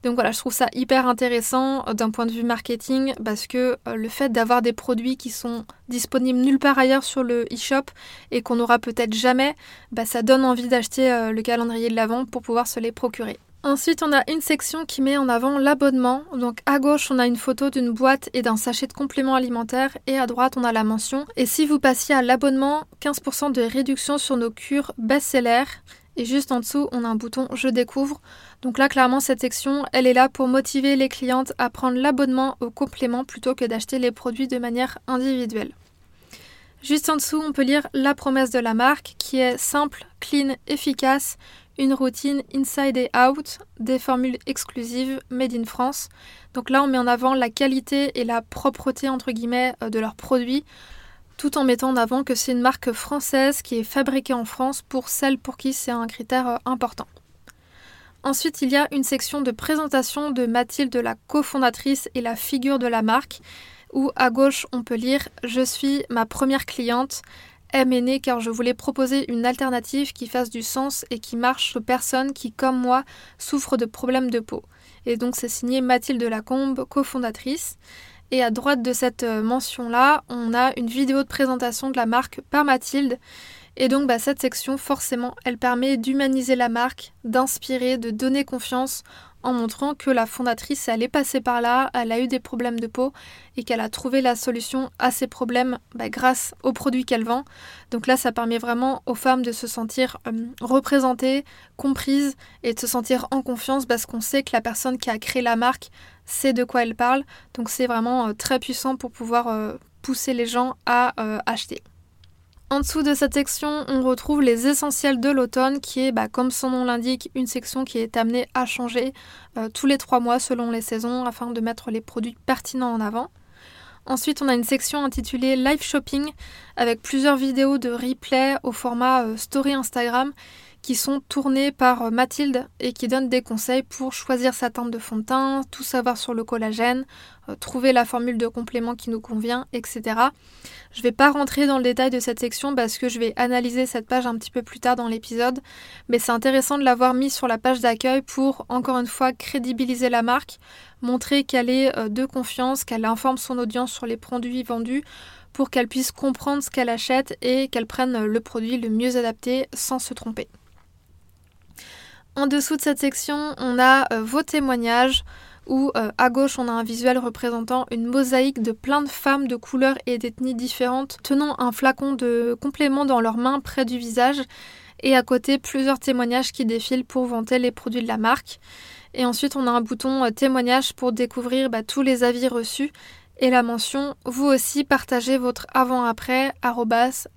Donc voilà, je trouve ça hyper intéressant euh, d'un point de vue marketing parce que euh, le fait d'avoir des produits qui sont disponibles nulle part ailleurs sur le e-shop et qu'on n'aura peut-être jamais, bah, ça donne envie d'acheter le calendrier de l'avant pour pouvoir se les procurer. Ensuite, on a une section qui met en avant l'abonnement. Donc à gauche, on a une photo d'une boîte et d'un sachet de compléments alimentaires et à droite, on a la mention. Et si vous passiez à l'abonnement, 15% de réduction sur nos cures best-seller. Et juste en dessous, on a un bouton Je découvre. Donc là, clairement, cette section, elle est là pour motiver les clientes à prendre l'abonnement au complément plutôt que d'acheter les produits de manière individuelle. Juste en dessous, on peut lire la promesse de la marque qui est simple, clean, efficace, une routine inside et out, des formules exclusives made in France. Donc là, on met en avant la qualité et la propreté entre guillemets euh, de leurs produits, tout en mettant en avant que c'est une marque française qui est fabriquée en France pour celles pour qui c'est un critère euh, important. Ensuite, il y a une section de présentation de Mathilde, la cofondatrice et la figure de la marque, où à gauche on peut lire Je suis ma première cliente, M car je voulais proposer une alternative qui fasse du sens et qui marche aux personnes qui, comme moi, souffrent de problèmes de peau. Et donc c'est signé Mathilde Lacombe, cofondatrice. Et à droite de cette euh, mention-là, on a une vidéo de présentation de la marque par Mathilde. Et donc bah, cette section, forcément, elle permet d'humaniser la marque, d'inspirer, de donner confiance en montrant que la fondatrice, elle est passée par là, elle a eu des problèmes de peau et qu'elle a trouvé la solution à ces problèmes bah, grâce aux produits qu'elle vend. Donc là, ça permet vraiment aux femmes de se sentir euh, représentées, comprises et de se sentir en confiance parce qu'on sait que la personne qui a créé la marque sait de quoi elle parle. Donc c'est vraiment euh, très puissant pour pouvoir euh, pousser les gens à acheter. En dessous de cette section, on retrouve les essentiels de l'automne, qui est, bah, comme son nom l'indique, une section qui est amenée à changer euh, tous les trois mois selon les saisons, afin de mettre les produits pertinents en avant. Ensuite, on a une section intitulée Live Shopping, avec plusieurs vidéos de replay au format euh, Story Instagram, qui sont tournées par euh, Mathilde et qui donnent des conseils pour choisir sa teinte de fond de teint, tout savoir sur le collagène, trouver la formule de complément qui nous convient, etc. Je ne vais pas rentrer dans le détail de cette section parce que je vais analyser cette page un petit peu plus tard dans l'épisode, mais c'est intéressant de l'avoir mis sur la page d'accueil pour encore une fois crédibiliser la marque, montrer qu'elle est euh, de confiance, qu'elle informe son audience sur les produits vendus pour qu'elle puisse comprendre ce qu'elle achète et qu'elle prenne le produit le mieux adapté sans se tromper. En dessous de cette section, on a euh, vos témoignages où euh, à gauche on a un visuel représentant une mosaïque de plein de femmes de couleurs et d'ethnies différentes tenant un flacon de complément dans leurs mains près du visage et à côté plusieurs témoignages qui défilent pour vanter les produits de la marque. Et ensuite on a un bouton euh, témoignage pour découvrir bah, tous les avis reçus et la mention vous aussi partagez votre avant-après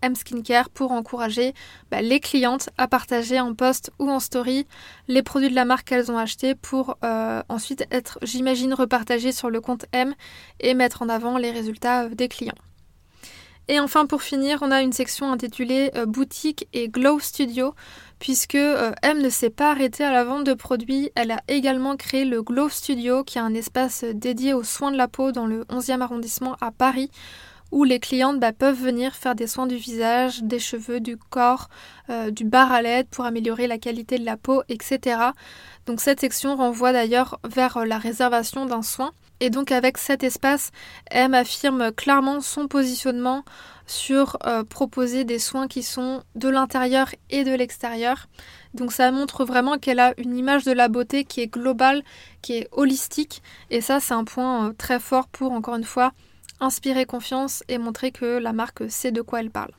mskincare pour encourager bah, les clientes à partager en post ou en story les produits de la marque qu'elles ont achetés pour euh, ensuite être j'imagine repartagés sur le compte M et mettre en avant les résultats euh, des clients. Et enfin pour finir on a une section intitulée euh, boutique et glow studio puisque euh, M ne s'est pas arrêtée à la vente de produits, elle a également créé le Glow Studio, qui est un espace dédié aux soins de la peau dans le 11e arrondissement à Paris, où les clientes bah, peuvent venir faire des soins du visage, des cheveux, du corps, euh, du bar à l'aide pour améliorer la qualité de la peau, etc. Donc cette section renvoie d'ailleurs vers euh, la réservation d'un soin. Et donc avec cet espace, M affirme clairement son positionnement sur euh, proposer des soins qui sont de l'intérieur et de l'extérieur. Donc ça montre vraiment qu'elle a une image de la beauté qui est globale, qui est holistique. Et ça c'est un point euh, très fort pour, encore une fois, inspirer confiance et montrer que la marque sait de quoi elle parle.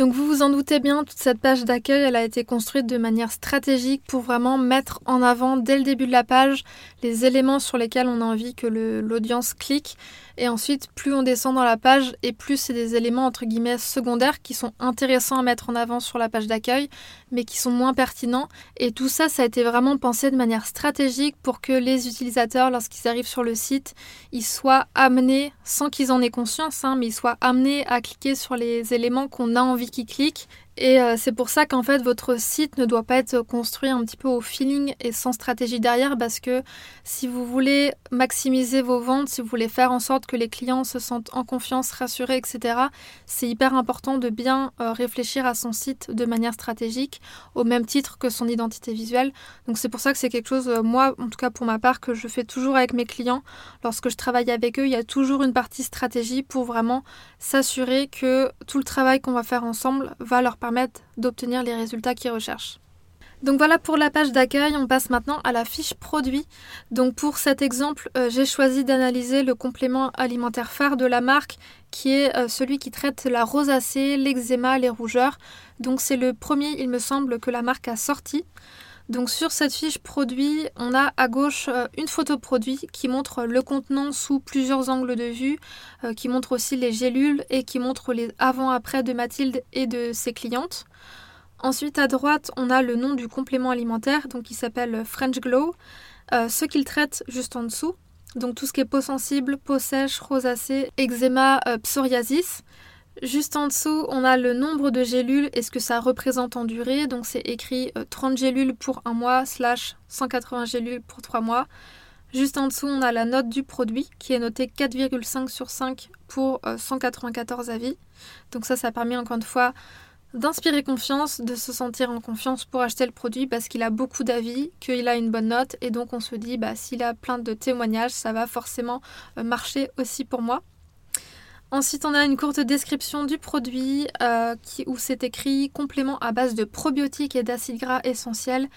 Donc vous vous en doutez bien, toute cette page d'accueil, elle a été construite de manière stratégique pour vraiment mettre en avant dès le début de la page les éléments sur lesquels on a envie que l'audience clique. Et ensuite, plus on descend dans la page et plus c'est des éléments entre guillemets secondaires qui sont intéressants à mettre en avant sur la page d'accueil, mais qui sont moins pertinents. Et tout ça, ça a été vraiment pensé de manière stratégique pour que les utilisateurs, lorsqu'ils arrivent sur le site, ils soient amenés, sans qu'ils en aient conscience, hein, mais ils soient amenés à cliquer sur les éléments qu'on a envie qu'ils cliquent et euh, c'est pour ça qu'en fait votre site ne doit pas être construit un petit peu au feeling et sans stratégie derrière parce que si vous voulez maximiser vos ventes, si vous voulez faire en sorte que les clients se sentent en confiance, rassurés, etc., c'est hyper important de bien euh, réfléchir à son site de manière stratégique au même titre que son identité visuelle. Donc c'est pour ça que c'est quelque chose, euh, moi en tout cas pour ma part, que je fais toujours avec mes clients. Lorsque je travaille avec eux, il y a toujours une partie stratégie pour vraiment s'assurer que tout le travail qu'on va faire ensemble va leur permettre d'obtenir les résultats qu'ils recherchent. Donc voilà pour la page d'accueil, on passe maintenant à la fiche produit. Donc pour cet exemple, euh, j'ai choisi d'analyser le complément alimentaire phare de la marque qui est euh, celui qui traite la rosacée, l'eczéma, les rougeurs. Donc c'est le premier, il me semble, que la marque a sorti. Donc sur cette fiche produit, on a à gauche euh, une photo produit qui montre le contenant sous plusieurs angles de vue, euh, qui montre aussi les gélules et qui montre les avant-après de Mathilde et de ses clientes. Ensuite à droite, on a le nom du complément alimentaire, donc qui s'appelle French Glow, euh, ce qu'il traite juste en dessous. Donc tout ce qui est peau sensible, peau sèche, rosacée, eczéma, psoriasis. Juste en dessous, on a le nombre de gélules et ce que ça représente en durée. Donc c'est écrit 30 euh, gélules pour un mois slash 180 gélules pour 3 mois. Juste en dessous, on a la note du produit qui est notée 4,5 sur 5 pour 194 euh, avis. Donc ça, ça permet encore une fois d'inspirer confiance, de se sentir en confiance pour acheter le produit parce qu'il a beaucoup d'avis, qu'il a une bonne note et donc on se dit bah s'il a plein de témoignages, ça va forcément euh, marcher aussi pour moi. Ensuite, on a une courte description du produit euh, où c'est écrit complément à base de probiotiques et d'acides gras essentiels.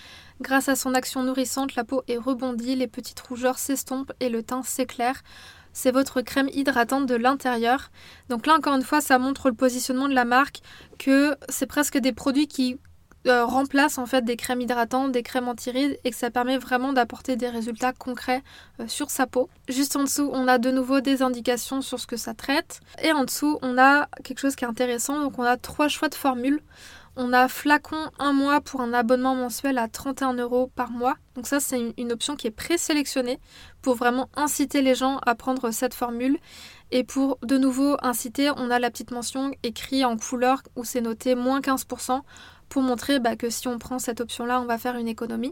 Grâce à son action nourrissante, la peau est rebondie, les petites rougeurs s'estompent et le teint s'éclaire. C'est votre crème hydratante de l'intérieur. Donc là, encore une fois, ça montre le positionnement de la marque, que c'est presque des produits qui euh, remplace en fait des crèmes hydratantes, des crèmes anti-rides et que ça permet vraiment d'apporter des résultats concrets euh, sur sa peau. Juste en dessous, on a de nouveau des indications sur ce que ça traite. Et en dessous, on a quelque chose qui est intéressant. Donc on a trois choix de formules. On a flacon un mois pour un abonnement mensuel à 31 euros par mois. Donc ça, c'est une, option qui est présélectionnée pour vraiment inciter les gens à prendre cette formule. Et pour de nouveau inciter, on a la petite mention écrite en couleur où c'est noté moins 15% montrer bah, que si on prend cette option-là, on va faire une économie.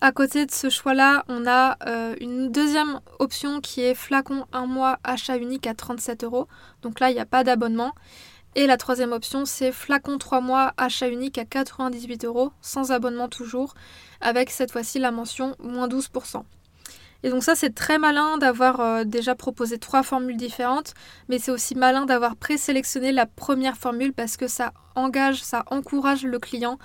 À côté de ce choix-là, on a euh, une deuxième option qui est flacon un mois achat unique à 37 euros. Donc là, il n'y a pas d'abonnement. Et la troisième option, c'est flacon 3 mois achat unique à 98 euros, sans abonnement toujours, avec cette fois-ci la mention moins 12%. Et donc ça, c'est très malin d'avoir euh, déjà proposé trois formules différentes, mais c'est aussi malin d'avoir présélectionné la première formule parce que ça engage, ça encourage le client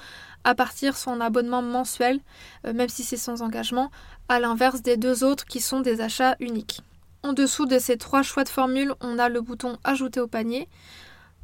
à partir son abonnement mensuel, euh, même si c'est sans engagement, à l'inverse des deux autres qui sont des achats uniques. En dessous de ces trois choix de formules, on a le bouton Ajouter au panier.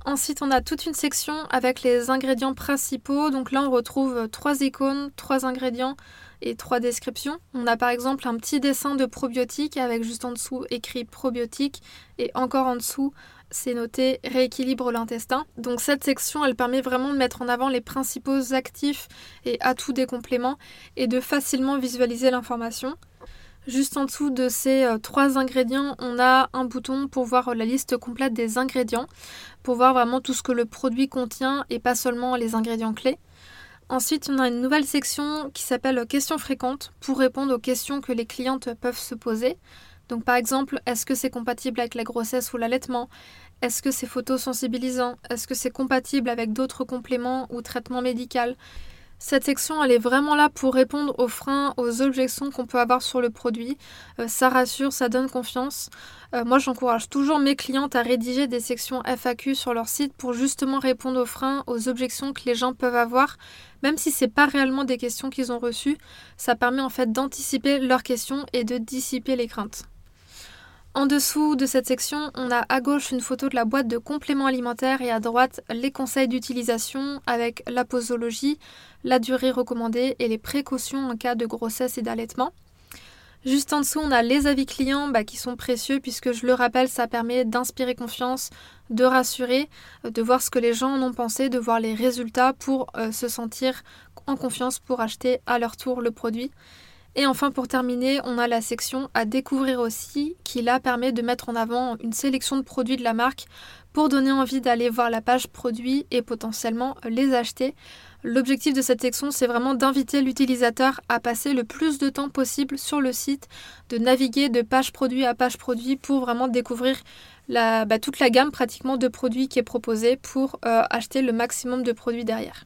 Ensuite, on a toute une section avec les ingrédients principaux. Donc là, on retrouve trois icônes, trois ingrédients et trois descriptions. On a par exemple un petit dessin de probiotiques avec juste en dessous écrit probiotique et encore en dessous c'est noté rééquilibre l'intestin. Donc cette section, elle permet vraiment de mettre en avant les principaux actifs et atouts des compléments et de facilement visualiser l'information. Juste en dessous de ces euh, trois ingrédients, on a un bouton pour voir la liste complète des ingrédients, pour voir vraiment tout ce que le produit contient et pas seulement les ingrédients clés. Ensuite, on a une nouvelle section qui s'appelle questions fréquentes pour répondre aux questions que les clientes peuvent se poser. Donc par exemple, est-ce que c'est compatible avec la grossesse ou l'allaitement? Est-ce que c'est photosensibilisant? Est-ce que c'est compatible avec d'autres compléments ou traitements médicaux? Cette section, elle est vraiment là pour répondre aux freins, aux objections qu'on peut avoir sur le produit. Euh, ça rassure, ça donne confiance. Euh, moi, j'encourage toujours mes clientes à rédiger des sections FAQ sur leur site pour justement répondre aux freins, aux objections que les gens peuvent avoir, même si c'est pas réellement des questions qu'ils ont reçues. Ça permet en fait d'anticiper leurs questions et de dissiper les craintes. En dessous de cette section, on a à gauche une photo de la boîte de compléments alimentaires et à droite les conseils d'utilisation avec la posologie, la durée recommandée et les précautions en cas de grossesse et d'allaitement. Juste en dessous, on a les avis clients bah, qui sont précieux puisque je le rappelle, ça permet d'inspirer confiance, de rassurer, de voir ce que les gens en ont pensé, de voir les résultats pour euh, se sentir en confiance pour acheter à leur tour le produit. Et enfin, pour terminer, on a la section à découvrir aussi, qui là permet de mettre en avant une sélection de produits de la marque pour donner envie d'aller voir la page produit et potentiellement les acheter. L'objectif de cette section, c'est vraiment d'inviter l'utilisateur à passer le plus de temps possible sur le site, de naviguer de page produit à page produit pour vraiment découvrir bah, toute la gamme pratiquement de produits qui est proposée pour euh, acheter le maximum de produits derrière.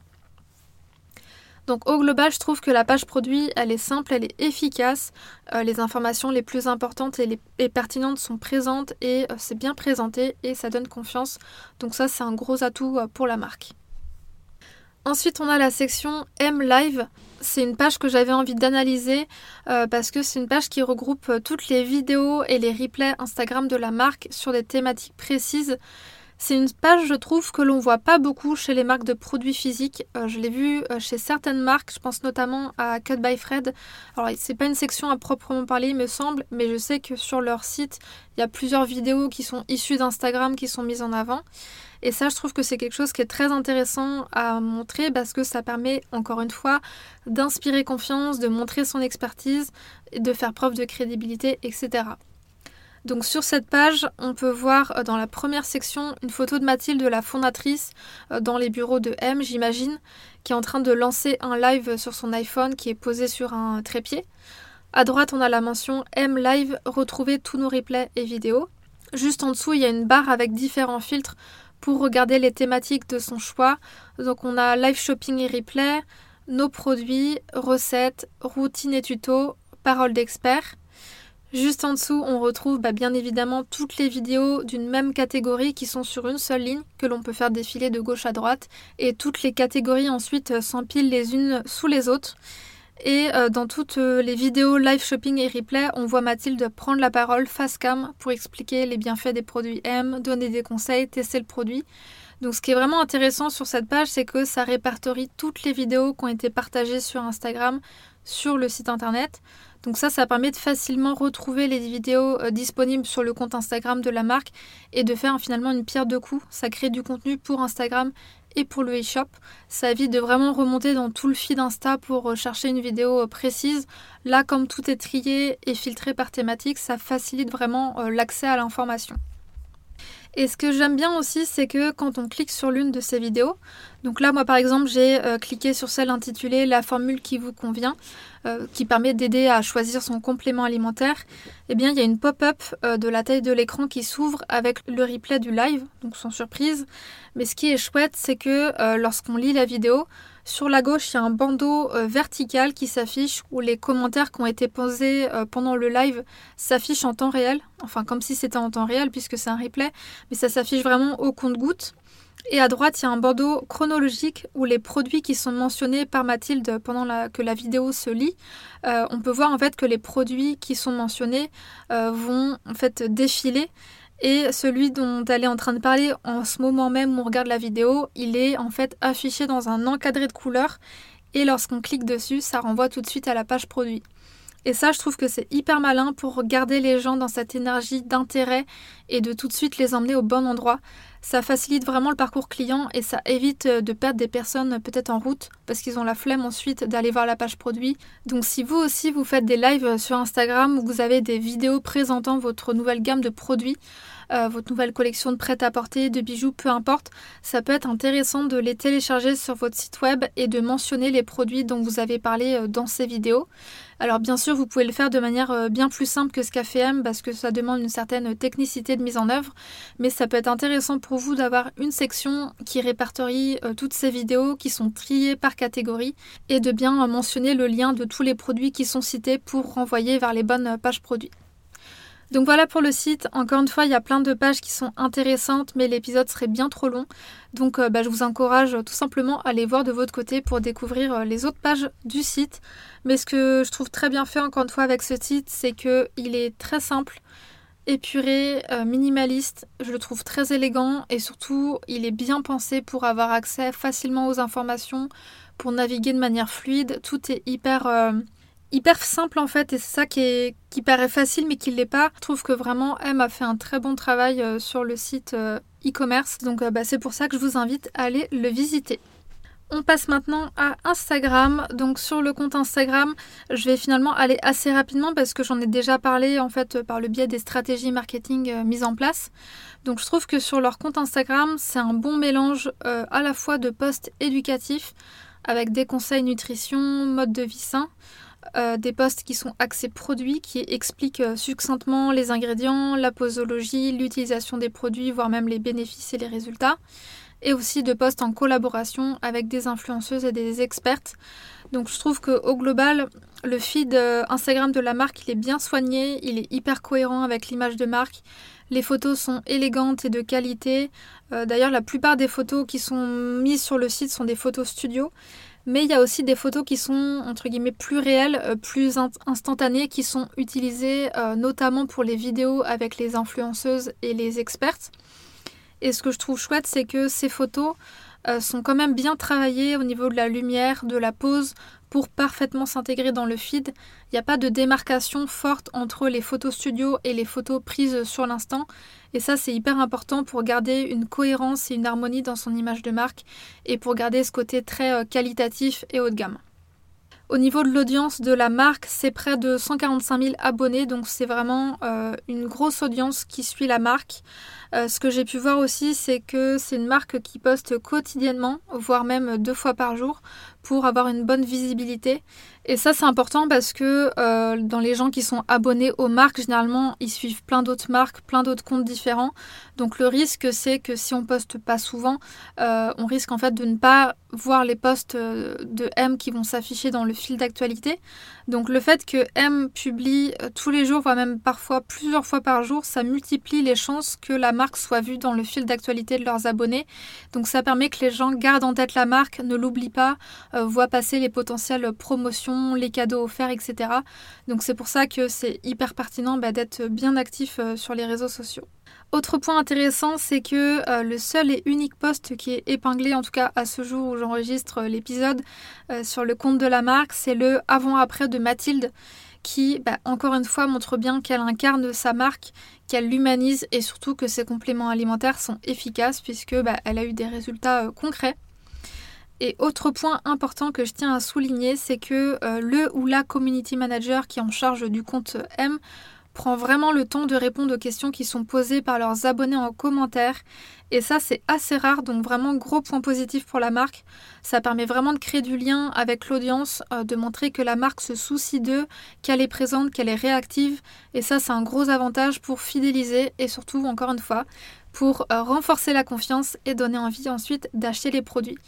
Donc au global, je trouve que la page produit, elle est simple, elle est efficace. Euh, les informations les plus importantes et, pertinentes sont présentes et euh, c'est bien présenté et ça donne confiance. Donc ça, c'est un gros atout euh, pour la marque. Ensuite, on a la section M Live. C'est une page que j'avais envie d'analyser parce que c'est une page qui regroupe toutes les vidéos et les replays Instagram de la marque sur des thématiques précises. C'est une page, je trouve, que l'on voit pas beaucoup chez les marques de produits physiques. Euh, je l'ai vu euh, chez certaines marques, je pense notamment à Cut by Fred. Alors, c'est pas une section à proprement parler, il me semble, mais je sais que sur leur site, il y a plusieurs vidéos qui sont issues d'Instagram qui sont mises en avant. Et ça, je trouve que c'est quelque chose qui est très intéressant à montrer parce que ça permet, encore une fois, d'inspirer confiance, de montrer son expertise, de faire preuve de crédibilité, etc. Donc sur cette page, on peut voir euh, dans la première section une photo de Mathilde, la fondatrice, euh, dans les bureaux de M, j'imagine, qui est en train de lancer un live sur son iPhone qui est posé sur un trépied. À droite, on a la mention M Live, retrouver tous nos replays et vidéos. Juste en dessous, il y a une barre avec différents filtres pour regarder les thématiques de son choix. Donc on a live shopping et replay, nos produits, recettes, routines et tutos, paroles d'experts. Juste en dessous, on retrouve bah, bien évidemment toutes les vidéos d'une même catégorie qui sont sur une seule ligne que l'on peut faire défiler de gauche à droite et toutes les catégories ensuite euh, s'empilent les unes sous les autres. Et euh, dans toutes euh, les vidéos live shopping et replay, on voit Mathilde prendre la parole face cam pour expliquer les bienfaits des produits M, donner des conseils, tester le produit. Donc ce qui est vraiment intéressant sur cette page, c'est que ça répertorie toutes les vidéos qui ont été partagées sur Instagram, sur le site internet. Donc ça, ça permet de facilement retrouver les vidéos euh, disponibles sur le compte Instagram de la marque et de faire finalement une pierre de coups. Ça crée du contenu pour Instagram et pour le e-shop. Ça évite de vraiment remonter dans tout le feed Insta pour chercher une vidéo euh, précise. Là, comme tout est trié et filtré par thématique, ça facilite vraiment euh, l'accès à l'information. Et ce que j'aime bien aussi, c'est que quand on clique sur l'une de ces vidéos, donc là, moi par exemple, j'ai euh, cliqué sur celle intitulée La formule qui vous convient, euh, qui permet d'aider à choisir son complément alimentaire. Eh bien, il y a une pop-up euh, de la taille de l'écran qui s'ouvre avec le replay du live, donc sans surprise. Mais ce qui est chouette, c'est que lorsqu'on lit la vidéo, sur la gauche, il y a un bandeau euh, vertical qui s'affiche où les commentaires qui ont été posés euh, pendant le live s'affichent en temps réel. Enfin, comme si c'était en temps réel puisque c'est un replay, mais ça s'affiche vraiment au compte-goutte. Et à droite, il y a un bandeau chronologique où les produits qui sont mentionnés par Mathilde pendant que la vidéo se lit, euh, on peut voir en fait que les produits qui sont mentionnés vont en fait défiler et celui dont elle est en train de parler en ce moment même où on regarde la vidéo, il est en fait affiché dans un encadré de couleurs et lorsqu'on clique dessus, ça renvoie tout de suite à la page produit. Et ça, je trouve que c'est hyper malin pour garder les gens dans cette énergie d'intérêt et de tout de suite les emmener au bon endroit. Ça facilite vraiment le parcours client et ça évite euh, de perdre des personnes peut-être en route parce qu'ils ont la flemme ensuite d'aller voir la page produit. Donc si vous aussi vous faites des lives sur Instagram où vous avez des vidéos présentant votre nouvelle gamme de produits, euh, votre nouvelle collection de prêt-à-porter, de bijoux, peu importe, ça peut être intéressant de les télécharger sur votre site web et de mentionner les produits dont vous avez parlé euh, dans ces vidéos. Alors bien sûr, vous pouvez le faire de manière euh, bien plus simple que ce qu'a fait M parce que ça demande une certaine technicité de mise en œuvre, mais ça peut être intéressant pour vous d'avoir une section qui répertorie toutes ces vidéos qui sont triées par catégorie et de bien mentionner le lien de tous les produits qui sont cités pour renvoyer vers les bonnes pages produits. Donc voilà pour le site. Encore une fois, il y a plein de pages qui sont intéressantes, mais l'épisode serait bien trop long. Donc euh, bah, je vous encourage tout simplement à aller voir de votre côté pour découvrir euh, les autres pages du site. Mais ce que je trouve très bien fait encore une fois avec ce site, c'est qu'il est très simple. épuré, euh, minimaliste. Je le trouve très élégant et surtout, il est bien pensé pour avoir accès facilement aux informations, pour naviguer de manière fluide. Tout est hyper, hyper simple en fait et c'est ça qui, paraît facile mais qui ne l'est pas. Je trouve que vraiment M a fait un très bon travail euh, sur le site e-commerce. Donc bah, c'est pour ça que je vous invite à aller le visiter. On passe maintenant à Instagram. Donc sur le compte Instagram, je vais finalement aller assez rapidement parce que j'en ai déjà parlé en fait par le biais des stratégies marketing euh, mises en place. Donc je trouve que sur leur compte Instagram, c'est un bon mélange euh, à la fois de posts éducatifs avec des conseils nutrition, mode de vie sain, euh, des posts qui sont axés produits, qui expliquent succinctement les ingrédients, la posologie, l'utilisation des produits, voire même les bénéfices et les résultats et aussi de posts en collaboration avec des influenceuses et des expertes. Donc je trouve qu'au global, le feed euh, Instagram de la marque, il est bien soigné, il est hyper cohérent avec l'image de marque. Les photos sont élégantes et de qualité. Euh, d'ailleurs, la plupart des photos qui sont mises sur le site sont des photos studio. Mais il y a aussi des photos qui sont entre guillemets plus réelles, euh, plus instantanées, qui sont utilisées notamment pour les vidéos avec les influenceuses et les expertes. Et ce que je trouve chouette, c'est que ces photos euh, sont quand même bien travaillées au niveau de la lumière, de la pose, pour parfaitement s'intégrer dans le feed. Il n'y a pas de démarcation forte entre les photos studio et les photos prises sur l'instant. Et ça, c'est hyper important pour garder une cohérence et une harmonie dans son image de marque et pour garder ce côté très euh, qualitatif et haut de gamme. Au niveau de l'audience de la marque, c'est près de 145 000 abonnés, donc c'est vraiment euh, une grosse audience qui suit la marque. Euh, ce que j'ai pu voir aussi, c'est que c'est une marque qui poste quotidiennement, voire même deux fois par jour, pour avoir une bonne visibilité. Et ça, c'est important parce que euh, dans les gens qui sont abonnés aux marques, généralement, ils suivent plein d'autres marques, plein d'autres comptes différents. Donc le risque, c'est que si on poste pas souvent, euh, on risque en fait de ne pas voir les posts euh, de M qui vont s'afficher dans le fil d'actualité. Donc le fait que M publie tous les jours, voire même parfois plusieurs fois par jour, ça multiplie les chances que la marque soit vue dans le fil d'actualité de leurs abonnés. Donc ça permet que les gens gardent en tête la marque, ne l'oublient pas, voient passer les potentielles promotions, les cadeaux offerts, etc. Donc c'est pour ça que c'est hyper pertinent bah, d'être bien actif sur les réseaux sociaux. Autre point intéressant, c'est que euh, le seul et unique poste qui est épinglé, en tout cas à ce jour où j'enregistre euh, l'épisode, euh, sur le compte de la marque, c'est le avant-après de Mathilde, qui, bah, encore une fois, montre bien qu'elle incarne sa marque, qu'elle l'humanise et surtout que ses compléments alimentaires sont efficaces puisque bah, elle a eu des résultats concrets. Et autre point important que je tiens à souligner, c'est que le ou la community manager qui est en charge du compte M prend vraiment le temps de répondre aux questions qui sont posées par leurs abonnés en commentaire. Et ça, c'est assez rare, donc vraiment gros point positif pour la marque. Ça permet vraiment de créer du lien avec l'audience, euh, de montrer que la marque se soucie d'eux, qu'elle est présente, qu'elle est réactive. Et ça, c'est un gros avantage pour fidéliser et surtout, encore une fois, pour euh, renforcer la confiance et donner envie ensuite d'acheter les produits.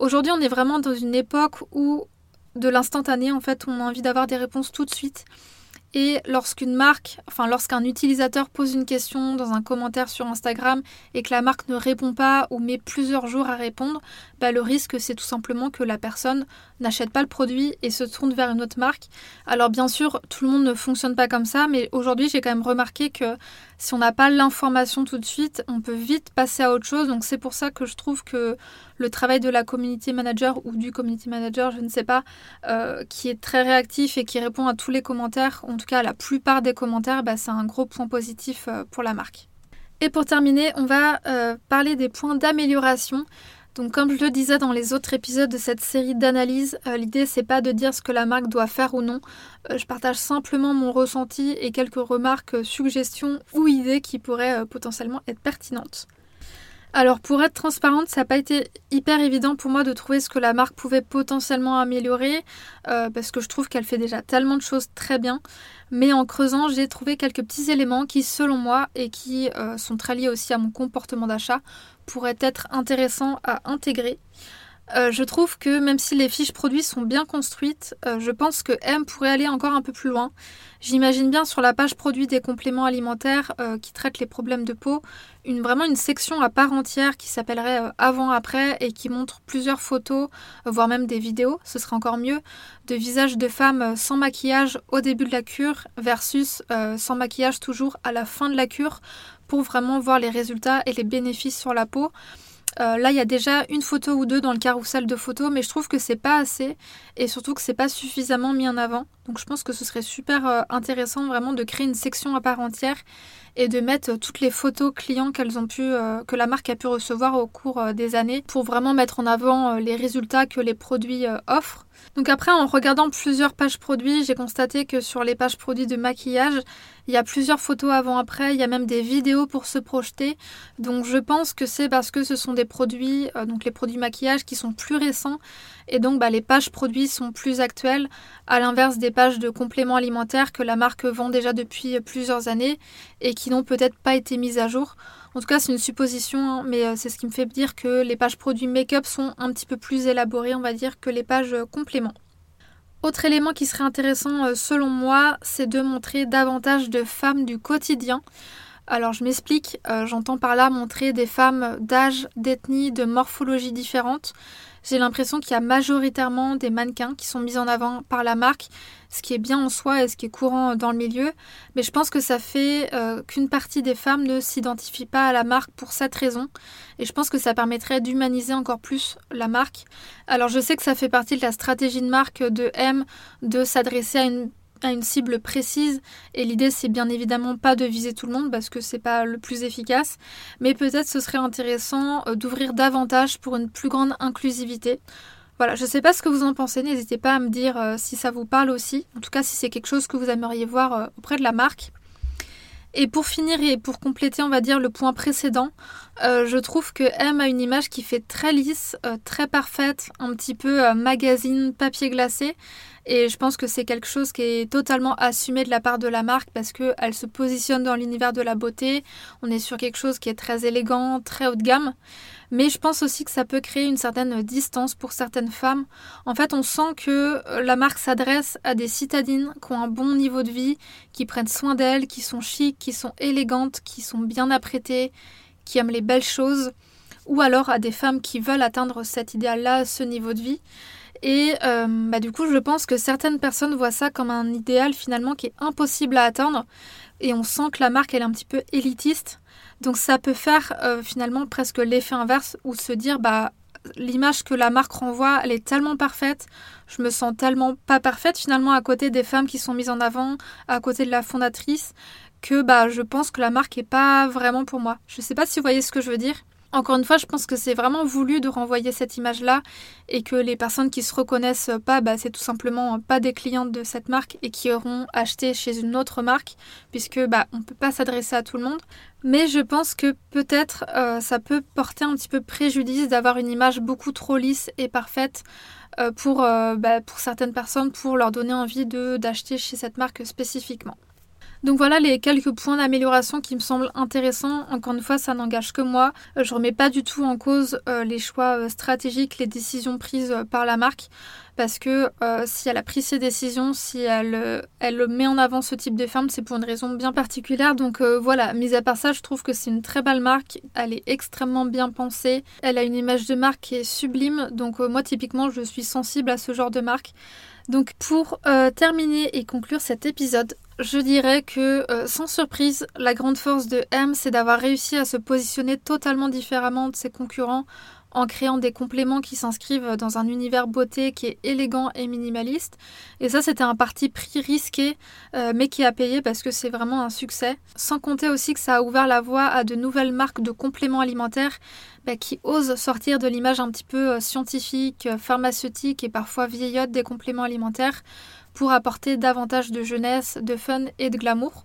Aujourd'hui, on est vraiment dans une époque où de l'instantané, en fait, on a envie d'avoir des réponses tout de suite. Et lorsqu'une marque, enfin lorsqu'un utilisateur pose une question dans un commentaire sur Instagram et que la marque ne répond pas ou met plusieurs jours à répondre, bah, le risque c'est tout simplement que la personne n'achète pas le produit et se tourne vers une autre marque. Alors bien sûr, tout le monde ne fonctionne pas comme ça, mais aujourd'hui j'ai quand même remarqué que si on n'a pas l'information tout de suite, on peut vite passer à autre chose. Donc c'est pour ça que je trouve que le travail de la community manager ou du community manager, je ne sais pas, euh, qui est très réactif et qui répond à tous les commentaires, en tout cas à la plupart des commentaires, bah, c'est un gros point positif euh, pour la marque. Et pour terminer, on va euh, parler des points d'amélioration. Donc comme je le disais dans les autres épisodes de cette série d'analyses, l'idée c'est pas de dire ce que la marque doit faire ou non. je partage simplement mon ressenti et quelques remarques, suggestions ou idées qui pourraient potentiellement être pertinentes. Alors pour être transparente, ça n'a pas été hyper évident pour moi de trouver ce que la marque pouvait potentiellement améliorer, euh, parce que je trouve qu'elle fait déjà tellement de choses très bien. Mais en creusant, j'ai trouvé quelques petits éléments qui, selon moi, et qui euh, sont très liés aussi à mon comportement d'achat, pourraient être intéressants à intégrer. Euh, je trouve que même si les fiches produits sont bien construites, euh, je pense que M pourrait aller encore un peu plus loin. J'imagine bien sur la page produit des compléments alimentaires euh, qui traite les problèmes de peau, une, vraiment une section à part entière qui s'appellerait avant-après et qui montre plusieurs photos, voire même des vidéos, ce serait encore mieux, de visages de femmes sans maquillage au début de la cure versus sans maquillage toujours à la fin de la cure pour vraiment voir les résultats et les bénéfices sur la peau. Euh, là, il y a déjà une photo ou deux dans le carrousel de photos, mais je trouve que c'est pas assez et surtout que c'est pas suffisamment mis en avant. Donc, je pense que ce serait super euh, intéressant vraiment de créer une section à part entière et de mettre toutes les photos clients euh, que la marque a pu recevoir au cours des années pour vraiment mettre en avant les résultats que les produits offrent. Donc après, en regardant plusieurs pages produits, j'ai constaté que sur les pages produits de maquillage, il y a plusieurs photos avant-après, il y a même des vidéos pour se projeter. Donc je pense que c'est parce que ce sont des produits, euh, donc les produits maquillage qui sont plus récents et donc bah, les pages produits sont plus actuelles, à l'inverse des pages de compléments alimentaires que la marque vend déjà depuis plusieurs années et qui n'ont peut-être pas été mises à jour. En tout cas, c'est une supposition, hein, mais euh, c'est ce qui me fait dire que les pages produits make-up sont un petit peu plus élaborées, on va dire, que les pages euh, compléments. Autre élément qui serait intéressant euh, selon moi, c'est de montrer davantage de femmes du quotidien. Alors je m'explique, j'entends par là montrer des femmes d'âge, d'ethnie, de morphologie différentes. J'ai l'impression qu'il y a majoritairement des mannequins qui sont mis en avant par la marque, ce qui est bien en soi et ce qui est courant dans le milieu. Mais je pense que ça fait euh, qu'une partie des femmes ne s'identifie pas à la marque pour cette raison. Et je pense que ça permettrait d'humaniser encore plus la marque. Alors je sais que ça fait partie de la stratégie de marque de M de s'adresser à une à une cible précise et l'idée c'est bien évidemment pas de viser tout le monde parce que c'est pas le plus efficace mais peut-être ce serait intéressant euh, d'ouvrir davantage pour une plus grande inclusivité. Voilà, je sais pas ce que vous en pensez, n'hésitez pas à me dire euh, si ça vous parle aussi, en tout cas si c'est quelque chose que vous aimeriez voir euh, auprès de la marque. Et pour finir et pour compléter, on va dire, le point précédent, je trouve que M a une image qui fait très lisse, très parfaite, un petit peu magazine papier glacé. Et je pense que c'est quelque chose qui est totalement assumé de la part de la marque parce qu'elle se positionne dans l'univers de la beauté. On est sur quelque chose qui est très élégant, très haut de gamme. Mais je pense aussi que ça peut créer une certaine distance pour certaines femmes. En fait, on sent que euh, la marque s'adresse à des citadines qui ont un bon niveau de vie, qui prennent soin d'elles, qui sont chics, qui sont élégantes, qui sont bien apprêtées, qui aiment les belles choses, ou alors à des femmes qui veulent atteindre cet idéal-là, ce niveau de vie. Et euh, bah, du coup, je pense que certaines personnes voient ça comme un idéal finalement qui est impossible à atteindre. Et on sent que la marque, elle est un petit peu élitiste. Donc ça peut faire euh, finalement presque l'effet inverse ou se dire, bah, l'image que la marque renvoie, elle est tellement parfaite, je me sens tellement pas parfaite finalement à côté des femmes qui sont mises en avant, à côté de la fondatrice, que bah, je pense que la marque est pas vraiment pour moi. Je sais pas si vous voyez ce que je veux dire. Encore une fois, je pense que c'est vraiment voulu de renvoyer cette image-là et que les personnes qui se reconnaissent pas, bah, c'est tout simplement pas des clientes de cette marque et qui auront acheté chez une autre marque, puisque bah, on peut pas s'adresser à tout le monde. Mais je pense que peut-être euh, ça peut porter un petit peu préjudice d'avoir une image beaucoup trop lisse et parfaite euh, euh, bah, pour certaines personnes, pour leur donner envie d'acheter chez cette marque spécifiquement. Donc voilà les quelques points d'amélioration qui me semblent intéressants. Encore une fois, ça n'engage que moi. Euh, je remets pas du tout en cause euh, les choix euh, stratégiques, les décisions prises par la marque. Parce que si elle a pris ces décisions, si elle, elle met en avant ce type de ferme, c'est pour une raison bien particulière. Donc voilà, mis à part ça, je trouve que c'est une très belle marque. Elle est extrêmement bien pensée. Elle a une image de marque qui est sublime. Donc moi, typiquement, je suis sensible à ce genre de marque. Donc pour terminer et conclure cet épisode, je dirais que, euh, sans surprise, la grande force de M, c'est d'avoir réussi à se positionner totalement différemment de ses concurrents en créant des compléments qui s'inscrivent dans un univers beauté qui est élégant et minimaliste. Et ça, c'était un parti pris risqué, euh, mais qui a payé parce que c'est vraiment un succès. Sans compter aussi que ça a ouvert la voie à de nouvelles marques de compléments alimentaires bah, qui osent sortir de l'image un petit peu euh, scientifique, pharmaceutique et parfois vieillotte des compléments alimentaires pour apporter davantage de jeunesse, de fun et de glamour.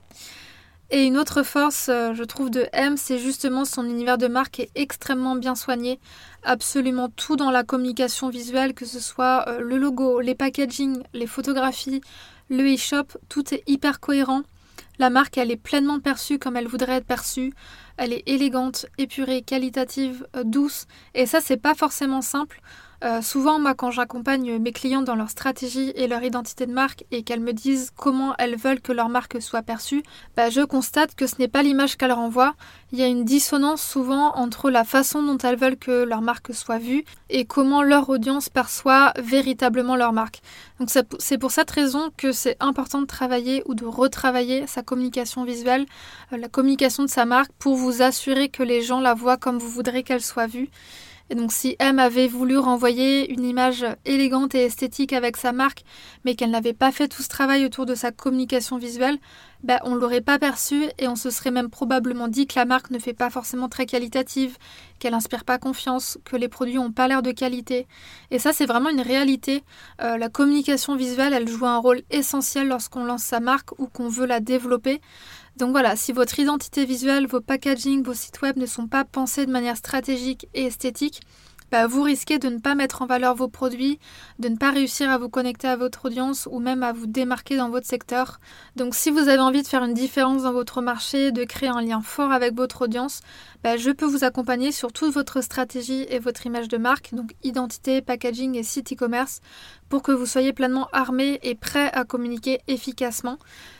Et une autre force, euh, je trouve, de M, c'est justement son univers de marque est extrêmement bien soigné. Absolument tout dans la communication visuelle, que ce soit euh, le logo, les packaging, les photographies, le e-shop, tout est hyper cohérent. La marque, elle est pleinement perçue comme elle voudrait être perçue. Elle est élégante, épurée, qualitative, euh, douce. Et ça, c'est pas forcément simple. Euh, souvent, moi, quand j'accompagne mes clients dans leur stratégie et leur identité de marque et qu'elles me disent comment elles veulent que leur marque soit perçue, bah, je constate que ce n'est pas l'image qu'elles renvoient. Il y a une dissonance souvent entre la façon dont elles veulent que leur marque soit vue et comment leur audience perçoit véritablement leur marque. Donc c'est pour cette raison que c'est important de travailler ou de retravailler sa communication visuelle, euh, la communication de sa marque pour vous assurer que les gens la voient comme vous voudrez qu'elle soit vue. Et donc si M avait voulu renvoyer une image élégante et esthétique avec sa marque, mais qu'elle n'avait pas fait tout ce travail autour de sa communication visuelle, ben, on ne l'aurait pas perçu et on se serait même probablement dit que la marque ne fait pas forcément très qualitative, qu'elle n'inspire pas confiance, que les produits n'ont pas l'air de qualité. Et ça c'est vraiment une réalité. Euh, la communication visuelle, elle joue un rôle essentiel lorsqu'on lance sa marque ou qu'on veut la développer. Donc voilà, si votre identité visuelle, vos packaging, vos sites web ne sont pas pensés de manière stratégique et esthétique, vous risquez de ne pas mettre en valeur vos produits, de ne pas réussir à vous connecter à votre audience ou même à vous démarquer dans votre secteur. Donc si vous avez envie de faire une différence dans votre marché, de créer un lien fort avec votre audience, bah, je peux vous accompagner sur toute votre stratégie et votre image de marque, donc identité, packaging et site e-commerce, pour que vous soyez pleinement armé et prêt à communiquer efficacement.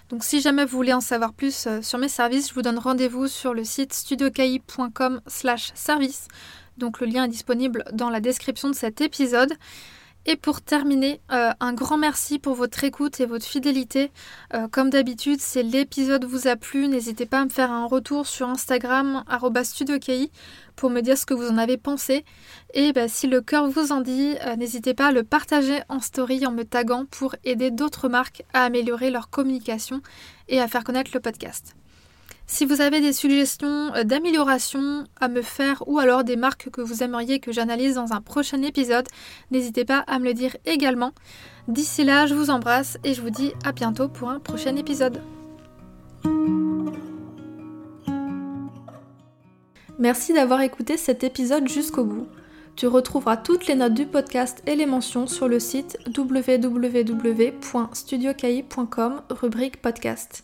Donc si jamais vous voulez en savoir plus euh, sur mes services, je vous donne rendez-vous sur le site studiokai.com/service. Donc le lien est disponible dans la description de cet épisode. Et pour terminer, euh, un grand merci pour votre écoute et votre fidélité. Euh, comme d'habitude, si l'épisode vous a plu, n'hésitez pas à me faire un retour sur Instagram @studioki pour me dire ce que vous en avez pensé. Et bah, si le cœur vous en dit, euh, n'hésitez pas à le partager en story en me taguant pour aider d'autres marques à améliorer leur communication et à faire connaître le podcast. Si vous avez des suggestions euh, d'amélioration à me faire ou alors des marques que vous aimeriez que j'analyse dans un prochain épisode, n'hésitez pas à me le dire également. D'ici là, je vous embrasse et je vous dis à bientôt pour un prochain épisode. Merci d'avoir écouté cet épisode jusqu'au bout. Tu retrouveras toutes les notes du podcast et les mentions sur le site www.studiocahi.com rubrique podcast.